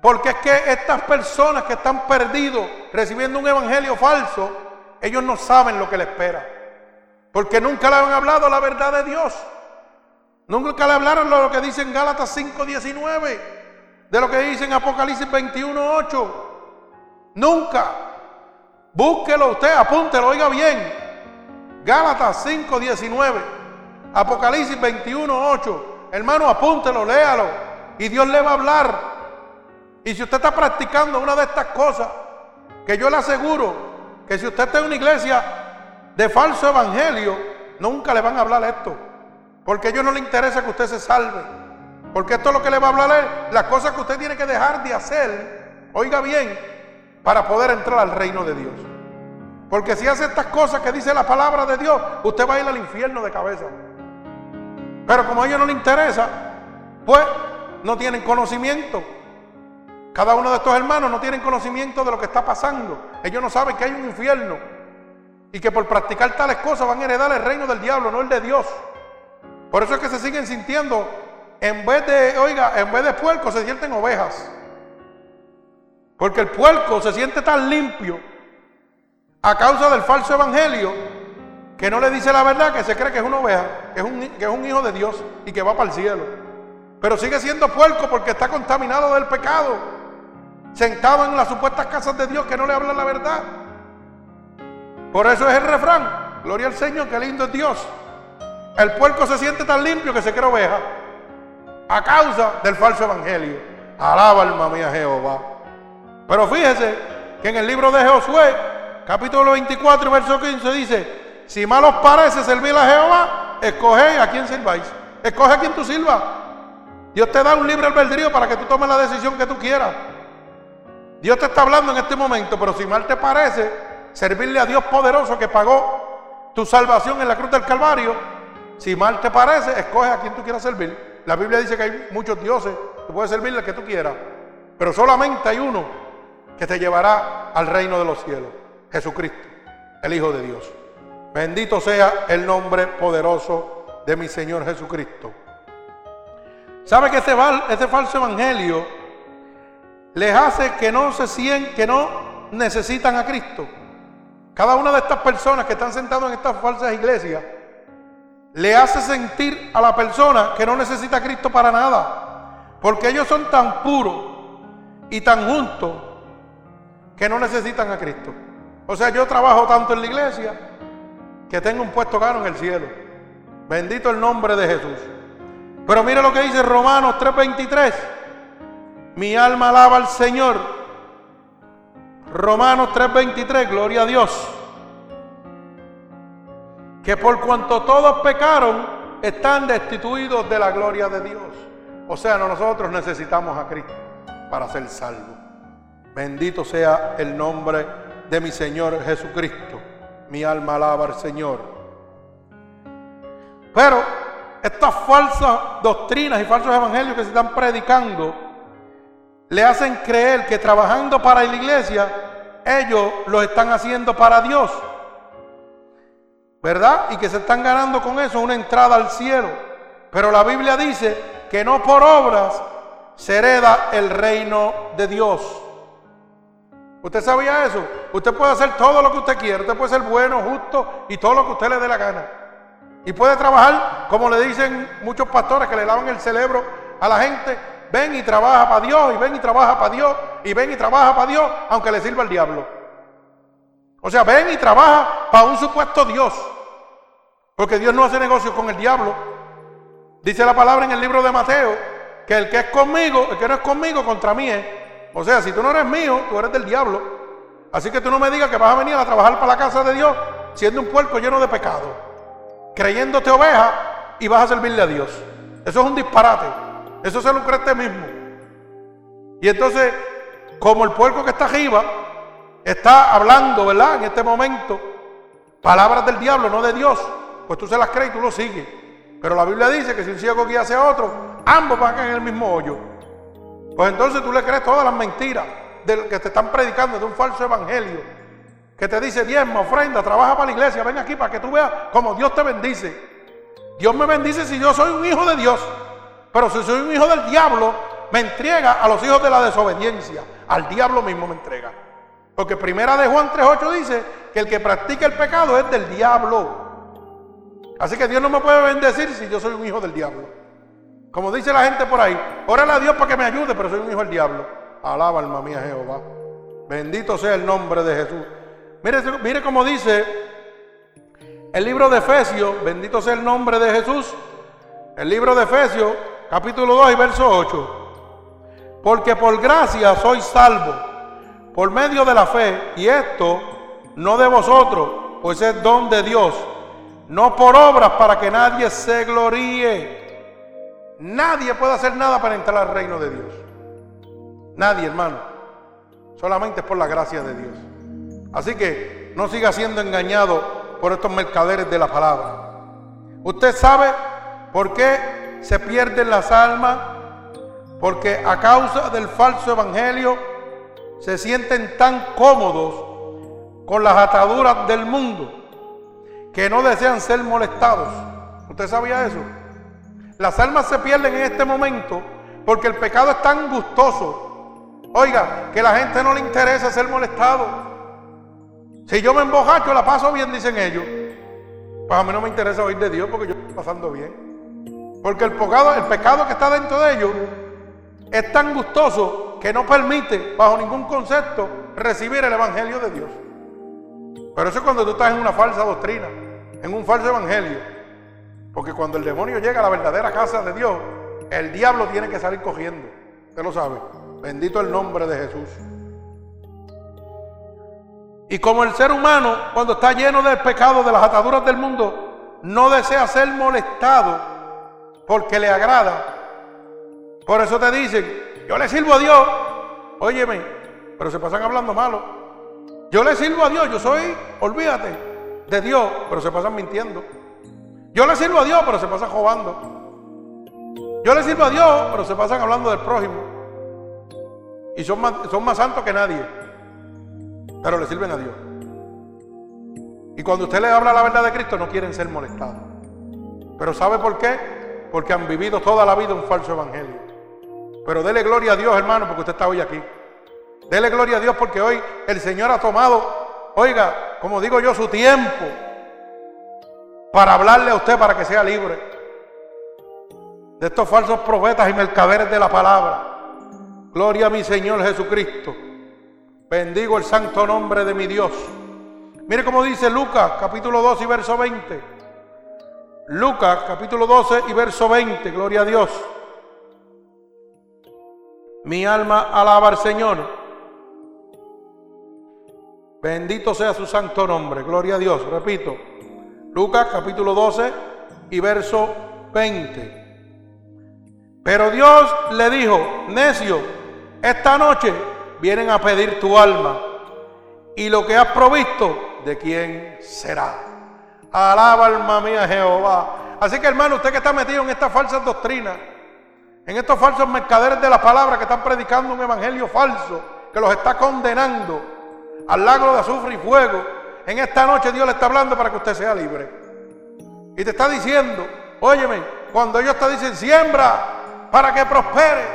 Porque es que estas personas que están perdidos recibiendo un evangelio falso, ellos no saben lo que les espera. Porque nunca le han hablado la verdad de Dios. Nunca le hablaron lo que dice en Gálatas 5:19, de lo que dice en Apocalipsis 21:8. Nunca. Búsquelo usted, apúntelo, oiga bien. Gálatas 5:19, Apocalipsis 21:8. Hermano, apúntelo, léalo. Y Dios le va a hablar. Y si usted está practicando una de estas cosas, que yo le aseguro que si usted está en una iglesia de falso evangelio, nunca le van a hablar esto. Porque a ellos no le interesa que usted se salve. Porque esto es lo que le va a hablar es las cosas que usted tiene que dejar de hacer, oiga bien, para poder entrar al reino de Dios. Porque si hace estas cosas que dice la palabra de Dios, usted va a ir al infierno de cabeza. Pero como a ellos no les interesa, pues no tienen conocimiento. Cada uno de estos hermanos no tienen conocimiento de lo que está pasando. Ellos no saben que hay un infierno y que por practicar tales cosas van a heredar el reino del diablo, no el de Dios. Por eso es que se siguen sintiendo, en vez de, oiga, en vez de puerco se sienten ovejas. Porque el puerco se siente tan limpio a causa del falso evangelio que no le dice la verdad, que se cree que es una oveja, que es un, que es un hijo de Dios y que va para el cielo. Pero sigue siendo puerco porque está contaminado del pecado, sentado en las supuestas casas de Dios que no le hablan la verdad. Por eso es el refrán, gloria al Señor, que lindo es Dios. El puerco se siente tan limpio que se cree oveja a causa del falso evangelio. Alaba alma mía Jehová. Pero fíjese que en el libro de Josué, capítulo 24, verso 15 dice, si mal os parece servir a Jehová, escoge a quién sirváis. Escoge a quien tú sirvas. Dios te da un libre albedrío para que tú tomes la decisión que tú quieras. Dios te está hablando en este momento, pero si mal te parece servirle a Dios poderoso que pagó tu salvación en la cruz del Calvario, si mal te parece, escoge a quien tú quieras servir. La Biblia dice que hay muchos dioses, tú puedes servirle al que tú quieras, pero solamente hay uno que te llevará al reino de los cielos, Jesucristo, el Hijo de Dios. Bendito sea el nombre poderoso de mi Señor Jesucristo. ¿Sabe que este, este falso evangelio les hace que no se sienten, que no necesitan a Cristo? Cada una de estas personas que están sentadas en estas falsas iglesias le hace sentir a la persona que no necesita a Cristo para nada. Porque ellos son tan puros y tan juntos que no necesitan a Cristo. O sea, yo trabajo tanto en la iglesia que tengo un puesto caro en el cielo. Bendito el nombre de Jesús. Pero mire lo que dice Romanos 3:23. Mi alma alaba al Señor. Romanos 3:23, gloria a Dios. Que por cuanto todos pecaron, están destituidos de la gloria de Dios. O sea, nosotros necesitamos a Cristo para ser salvos. Bendito sea el nombre de mi Señor Jesucristo. Mi alma alaba al Señor. Pero estas falsas doctrinas y falsos evangelios que se están predicando le hacen creer que trabajando para la iglesia, ellos lo están haciendo para Dios. ¿Verdad? Y que se están ganando con eso una entrada al cielo. Pero la Biblia dice que no por obras se hereda el reino de Dios. ¿Usted sabía eso? Usted puede hacer todo lo que usted quiera. Usted puede ser bueno, justo y todo lo que usted le dé la gana. Y puede trabajar, como le dicen muchos pastores que le lavan el cerebro a la gente. Ven y trabaja para Dios, y ven y trabaja para Dios, y ven y trabaja para Dios, aunque le sirva el diablo. O sea, ven y trabaja para un supuesto Dios. Porque Dios no hace negocios con el diablo. Dice la palabra en el libro de Mateo que el que es conmigo, el que no es conmigo, contra mí es. O sea, si tú no eres mío, tú eres del diablo. Así que tú no me digas que vas a venir a trabajar para la casa de Dios siendo un puerco lleno de pecado, creyéndote oveja y vas a servirle a Dios. Eso es un disparate. Eso se lo cree usted mismo. Y entonces, como el puerco que está arriba está hablando, ¿verdad? En este momento, palabras del diablo, no de Dios, pues tú se las crees y tú lo sigues. Pero la Biblia dice que si un ciego guía hacia otro, ambos van en el mismo hoyo. Pues entonces tú le crees todas las mentiras de que te están predicando de un falso evangelio. Que te dice diezma, ofrenda, trabaja para la iglesia, ven aquí para que tú veas cómo Dios te bendice. Dios me bendice si yo soy un hijo de Dios. Pero si soy un hijo del diablo, me entrega a los hijos de la desobediencia. Al diablo mismo me entrega. Porque primera de Juan 3.8 dice que el que practica el pecado es del diablo. Así que Dios no me puede bendecir si yo soy un hijo del diablo. Como dice la gente por ahí, órale a Dios para que me ayude, pero soy un hijo del diablo. Alaba alma mía Jehová. Bendito sea el nombre de Jesús. Mire, mire cómo dice el libro de Efesios, bendito sea el nombre de Jesús. El libro de Efesios, capítulo 2 y verso 8. Porque por gracia soy salvo, por medio de la fe, y esto no de vosotros, pues es don de Dios, no por obras para que nadie se gloríe. Nadie puede hacer nada para entrar al reino de Dios. Nadie, hermano. Solamente es por la gracia de Dios. Así que no siga siendo engañado por estos mercaderes de la palabra. Usted sabe por qué se pierden las almas. Porque a causa del falso evangelio se sienten tan cómodos con las ataduras del mundo que no desean ser molestados. ¿Usted sabía eso? Las almas se pierden en este momento porque el pecado es tan gustoso. Oiga, que la gente no le interesa ser molestado. Si yo me embojacho, la paso bien, dicen ellos. Pues a mí no me interesa oír de Dios porque yo estoy pasando bien. Porque el pecado, que está dentro de ellos es tan gustoso que no permite, bajo ningún concepto, recibir el Evangelio de Dios. Pero eso es cuando tú estás en una falsa doctrina, en un falso Evangelio. Porque cuando el demonio llega a la verdadera casa de Dios, el diablo tiene que salir cogiendo. Usted lo sabe. Bendito el nombre de Jesús. Y como el ser humano, cuando está lleno del pecado, de las ataduras del mundo, no desea ser molestado porque le agrada. Por eso te dicen, yo le sirvo a Dios. Óyeme, pero se pasan hablando malo. Yo le sirvo a Dios, yo soy, olvídate, de Dios, pero se pasan mintiendo. Yo le sirvo a Dios, pero se pasan robando. Yo le sirvo a Dios, pero se pasan hablando del prójimo. Y son más, son más santos que nadie. Pero le sirven a Dios. Y cuando usted le habla la verdad de Cristo, no quieren ser molestados. Pero ¿sabe por qué? Porque han vivido toda la vida un falso evangelio. Pero dele gloria a Dios, hermano, porque usted está hoy aquí. Dele gloria a Dios porque hoy el Señor ha tomado, oiga, como digo yo, su tiempo para hablarle a usted para que sea libre de estos falsos profetas y mercaderes de la palabra. Gloria a mi Señor Jesucristo. Bendigo el santo nombre de mi Dios. Mire cómo dice Lucas capítulo 2 y verso 20. Lucas capítulo 12 y verso 20. Gloria a Dios. Mi alma alaba al Señor. Bendito sea su santo nombre. Gloria a Dios. Repito. Lucas capítulo 12 y verso 20. Pero Dios le dijo, necio, esta noche vienen a pedir tu alma y lo que has provisto, ¿de quién será? Alaba alma mía Jehová. Así que hermano, usted que está metido en estas falsas doctrinas, en estos falsos mercaderes de la palabra que están predicando un evangelio falso, que los está condenando al lago de azufre y fuego, en esta noche Dios le está hablando para que usted sea libre. Y te está diciendo, óyeme, cuando ellos te dicen siembra para que prospere,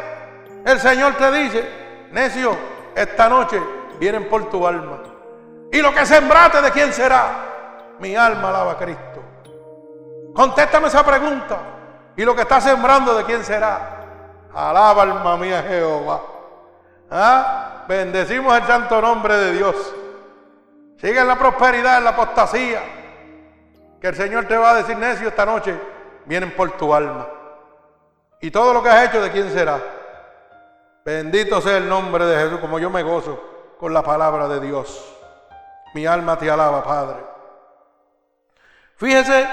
el Señor te dice, necio, esta noche vienen por tu alma. Y lo que sembraste, ¿de quién será? Mi alma alaba a Cristo. Contéstame esa pregunta. ¿Y lo que está sembrando, de quién será? Alaba alma mía Jehová. ¿Ah? Bendecimos el santo nombre de Dios. Sigue en la prosperidad, en la apostasía. Que el Señor te va a decir, necio, esta noche vienen por tu alma. Y todo lo que has hecho, ¿de quién será? Bendito sea el nombre de Jesús, como yo me gozo con la palabra de Dios. Mi alma te alaba, Padre. Fíjese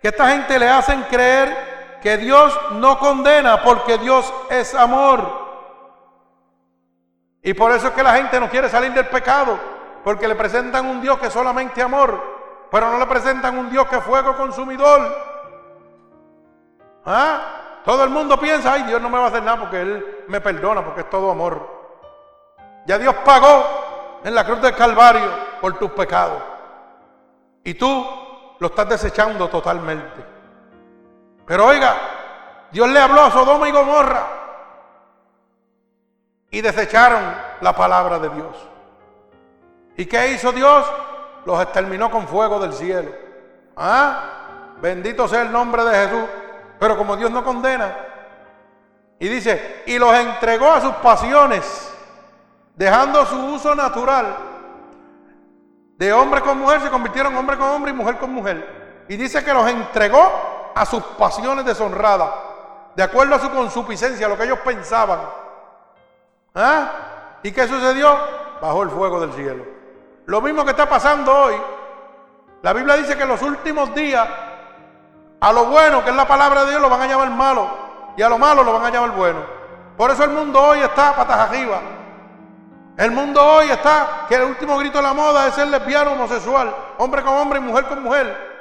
que esta gente le hacen creer que Dios no condena porque Dios es amor. Y por eso es que la gente no quiere salir del pecado, porque le presentan un Dios que es solamente amor, pero no le presentan un Dios que es fuego consumidor. ¿Ah? Todo el mundo piensa, ay, Dios no me va a hacer nada porque Él me perdona, porque es todo amor. Ya Dios pagó en la cruz del Calvario por tus pecados. Y tú lo estás desechando totalmente. Pero oiga, Dios le habló a Sodoma y Gomorra y desecharon la palabra de Dios. ¿Y qué hizo Dios? Los exterminó con fuego del cielo. ¿Ah? Bendito sea el nombre de Jesús. Pero como Dios no condena, y dice, y los entregó a sus pasiones, dejando su uso natural. De hombre con mujer se convirtieron hombre con hombre y mujer con mujer. Y dice que los entregó a sus pasiones deshonradas, de acuerdo a su consuficiencia, lo que ellos pensaban. ¿Ah? ¿Y qué sucedió? Bajó el fuego del cielo. Lo mismo que está pasando hoy. La Biblia dice que en los últimos días a lo bueno, que es la palabra de Dios, lo van a llamar malo. Y a lo malo lo van a llamar bueno. Por eso el mundo hoy está patas arriba. El mundo hoy está que el último grito de la moda es ser lesbiano homosexual, hombre con hombre y mujer con mujer.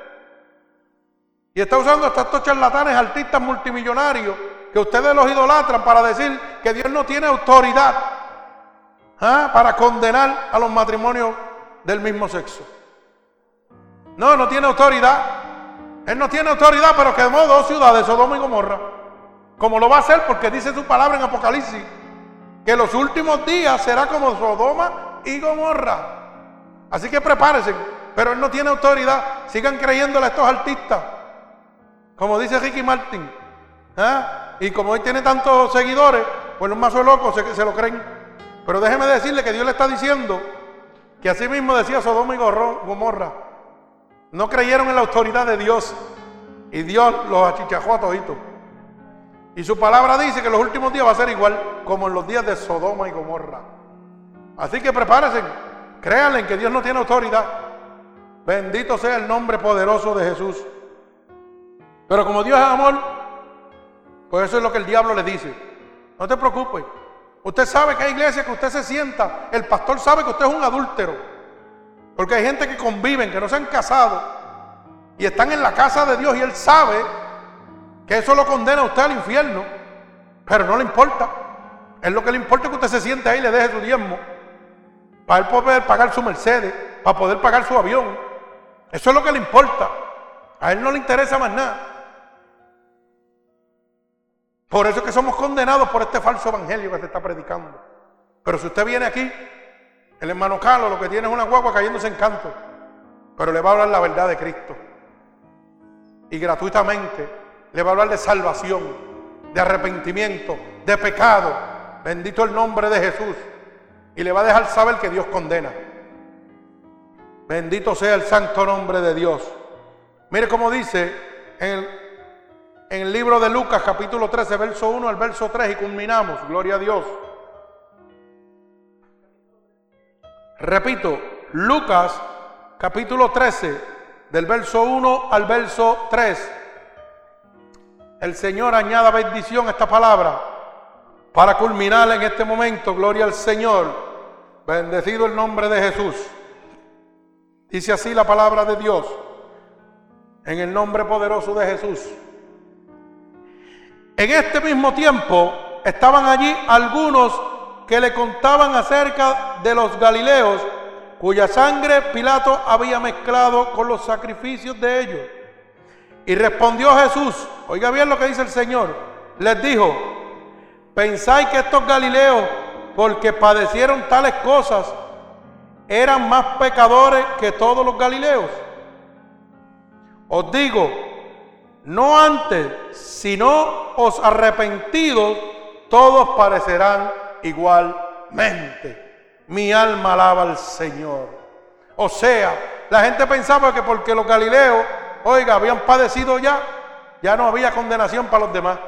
Y está usando estos charlatanes artistas multimillonarios que ustedes los idolatran para decir que Dios no tiene autoridad ¿ah? para condenar a los matrimonios del mismo sexo. No, no tiene autoridad. Él no tiene autoridad, pero quemó dos ciudades, Sodoma y Gomorra. Como lo va a hacer porque dice su palabra en Apocalipsis, que los últimos días será como Sodoma y Gomorra. Así que prepárense, pero él no tiene autoridad. Sigan creyéndole a estos artistas. Como dice Ricky Martin. ¿eh? Y como hoy tiene tantos seguidores, pues los más locos se, se lo creen. Pero déjeme decirle que Dios le está diciendo que así mismo decía Sodoma y Gomorra. No creyeron en la autoridad de Dios y Dios los achichajó a toditos. Y su palabra dice que los últimos días va a ser igual como en los días de Sodoma y Gomorra. Así que prepárense, créanle que Dios no tiene autoridad. Bendito sea el nombre poderoso de Jesús. Pero como Dios es amor, pues eso es lo que el diablo le dice. No te preocupes. Usted sabe que hay iglesias que usted se sienta, el pastor sabe que usted es un adúltero. Porque hay gente que conviven, que no se han casado y están en la casa de Dios y Él sabe que eso lo condena a usted al infierno, pero no le importa. Es lo que le importa que usted se siente ahí y le deje su diezmo para él poder pagar su Mercedes, para poder pagar su avión. Eso es lo que le importa. A él no le interesa más nada. Por eso es que somos condenados por este falso evangelio que se está predicando. Pero si usted viene aquí el hermano Carlos lo que tiene es una guagua cayéndose en canto, pero le va a hablar la verdad de Cristo. y gratuitamente le va a hablar de salvación, de arrepentimiento, de pecado. Bendito el nombre de Jesús. Y le va a dejar saber que Dios condena. Bendito sea el santo nombre de Dios. Mire cómo dice en el, libro de Lucas capítulo 13, verso 1 al verso 3 y culminamos. Gloria a Dios. Repito, Lucas capítulo 13, del verso 1 al verso 3. El Señor añada bendición a esta palabra para culminar en este momento. Gloria al Señor. Bendecido el nombre de Jesús. Dice así la palabra de Dios. En el nombre poderoso de Jesús. En este mismo tiempo estaban allí algunos que le contaban acerca de los Galileos, cuya sangre Pilato había mezclado con los sacrificios de ellos. Y respondió Jesús, oiga bien lo que dice el Señor, les dijo, ¿pensáis que estos Galileos, porque padecieron tales cosas, eran más pecadores que todos los Galileos? Os digo, no antes, sino os arrepentidos, todos parecerán igualmente. Mi alma alaba al Señor. O sea, la gente pensaba que porque los Galileos, oiga, habían padecido ya, ya no había condenación para los demás.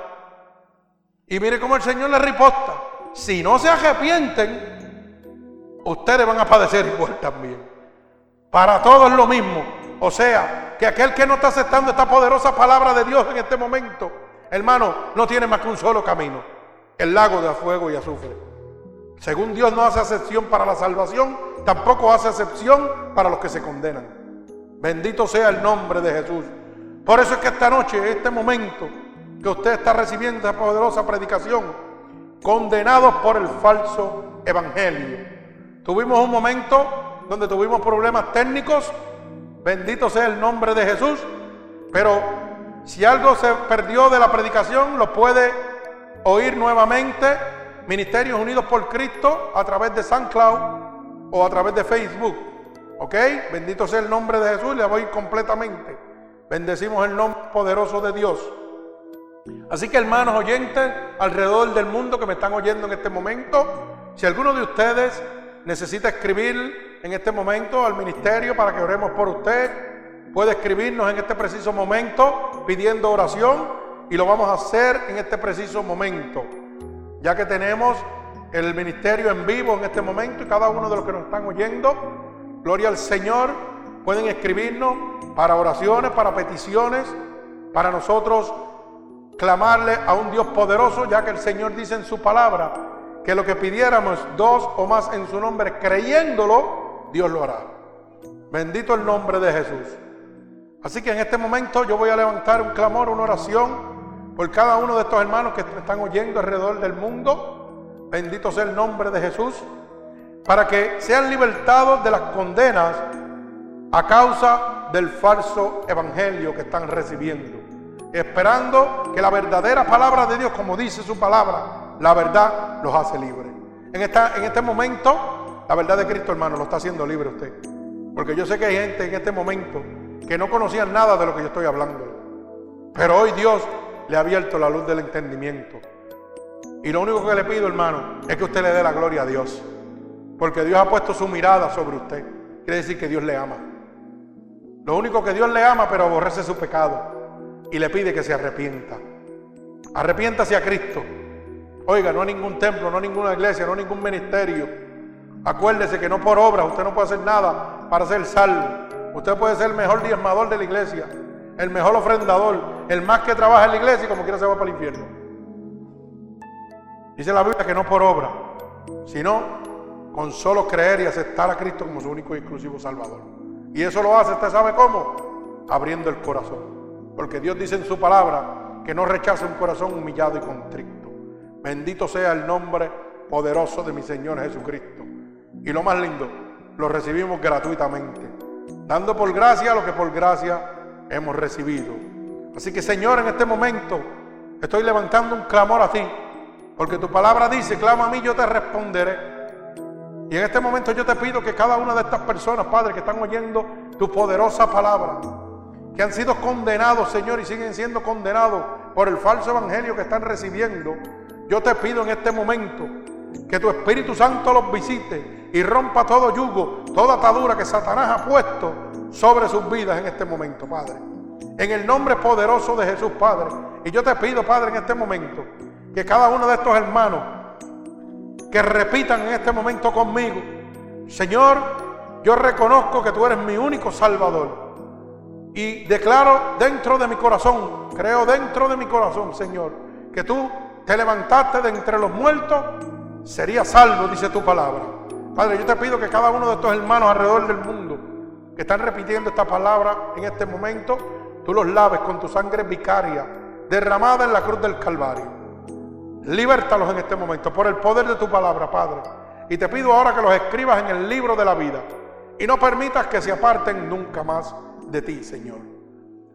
Y mire cómo el Señor le riposta. Si no se arrepienten, ustedes van a padecer igual también. Para todos lo mismo. O sea, que aquel que no está aceptando esta poderosa palabra de Dios en este momento, hermano, no tiene más que un solo camino. El lago de fuego y azufre. Según Dios no hace excepción para la salvación, tampoco hace excepción para los que se condenan. Bendito sea el nombre de Jesús. Por eso es que esta noche, este momento que usted está recibiendo esta poderosa predicación, condenados por el falso evangelio. Tuvimos un momento donde tuvimos problemas técnicos, bendito sea el nombre de Jesús, pero si algo se perdió de la predicación, lo puede oír nuevamente Ministerios Unidos por Cristo a través de SoundCloud o a través de Facebook. ¿Ok? Bendito sea el nombre de Jesús, le voy completamente. Bendecimos el nombre poderoso de Dios. Así que hermanos oyentes alrededor del mundo que me están oyendo en este momento, si alguno de ustedes necesita escribir en este momento al ministerio para que oremos por usted, puede escribirnos en este preciso momento pidiendo oración y lo vamos a hacer en este preciso momento ya que tenemos el ministerio en vivo en este momento y cada uno de los que nos están oyendo, gloria al Señor, pueden escribirnos para oraciones, para peticiones, para nosotros clamarle a un Dios poderoso, ya que el Señor dice en su palabra que lo que pidiéramos dos o más en su nombre, creyéndolo, Dios lo hará. Bendito el nombre de Jesús. Así que en este momento yo voy a levantar un clamor, una oración por cada uno de estos hermanos que están oyendo alrededor del mundo. Bendito sea el nombre de Jesús. Para que sean libertados de las condenas a causa del falso evangelio que están recibiendo. Esperando que la verdadera palabra de Dios, como dice su palabra, la verdad los hace libres. En, esta, en este momento, la verdad de Cristo, hermano, lo está haciendo libre usted. Porque yo sé que hay gente en este momento que no conocían nada de lo que yo estoy hablando. Pero hoy Dios le ha abierto la luz del entendimiento. Y lo único que le pido, hermano, es que usted le dé la gloria a Dios. Porque Dios ha puesto su mirada sobre usted. Quiere decir que Dios le ama. Lo único que Dios le ama, pero aborrece su pecado. Y le pide que se arrepienta. Arrepiéntase a Cristo. Oiga, no hay ningún templo, no hay ninguna iglesia, no hay ningún ministerio. Acuérdese que no por obras usted no puede hacer nada para ser salvo. Usted puede ser el mejor diezmador de la iglesia, el mejor ofrendador, el más que trabaja en la iglesia y como quiera se va para el infierno. Dice la Biblia que no por obra, sino con solo creer y aceptar a Cristo como su único y exclusivo Salvador. Y eso lo hace, ¿usted sabe cómo? Abriendo el corazón. Porque Dios dice en su palabra que no rechaza un corazón humillado y contrito. Bendito sea el nombre poderoso de mi Señor Jesucristo. Y lo más lindo, lo recibimos gratuitamente, dando por gracia lo que por gracia hemos recibido. Así que Señor, en este momento estoy levantando un clamor a ti, porque tu palabra dice, clama a mí, yo te responderé. Y en este momento yo te pido que cada una de estas personas, Padre, que están oyendo tu poderosa palabra, que han sido condenados, Señor, y siguen siendo condenados por el falso evangelio que están recibiendo. Yo te pido en este momento que tu Espíritu Santo los visite y rompa todo yugo, toda atadura que Satanás ha puesto sobre sus vidas en este momento, Padre. En el nombre poderoso de Jesús, Padre. Y yo te pido, Padre, en este momento, que cada uno de estos hermanos que repitan en este momento conmigo, Señor, yo reconozco que tú eres mi único Salvador. Y declaro dentro de mi corazón, creo dentro de mi corazón, Señor, que tú te levantaste de entre los muertos, sería salvo, dice tu palabra. Padre, yo te pido que cada uno de estos hermanos alrededor del mundo que están repitiendo esta palabra en este momento, tú los laves con tu sangre vicaria derramada en la cruz del Calvario. Libértalos en este momento por el poder de tu palabra, Padre. Y te pido ahora que los escribas en el libro de la vida y no permitas que se aparten nunca más de ti, Señor.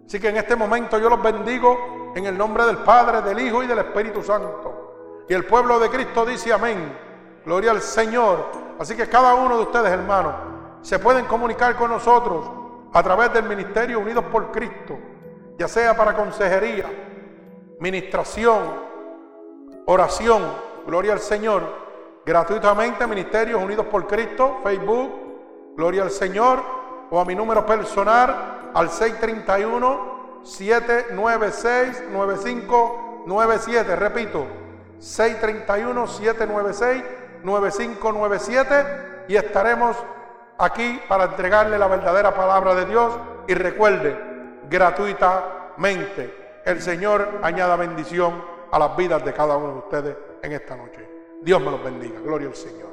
Así que en este momento yo los bendigo en el nombre del Padre, del Hijo y del Espíritu Santo. Y el pueblo de Cristo dice amén. Gloria al Señor. Así que cada uno de ustedes, hermanos, se pueden comunicar con nosotros a través del Ministerio Unidos por Cristo, ya sea para consejería, ministración, oración, gloria al Señor, gratuitamente Ministerios Unidos por Cristo, Facebook, gloria al Señor, o a mi número personal al 631-796-9597. Repito, 631-796-9597 y estaremos aquí para entregarle la verdadera palabra de Dios. Y recuerde, gratuitamente, el Señor añada bendición a las vidas de cada uno de ustedes en esta noche. Dios me los bendiga. Gloria al Señor.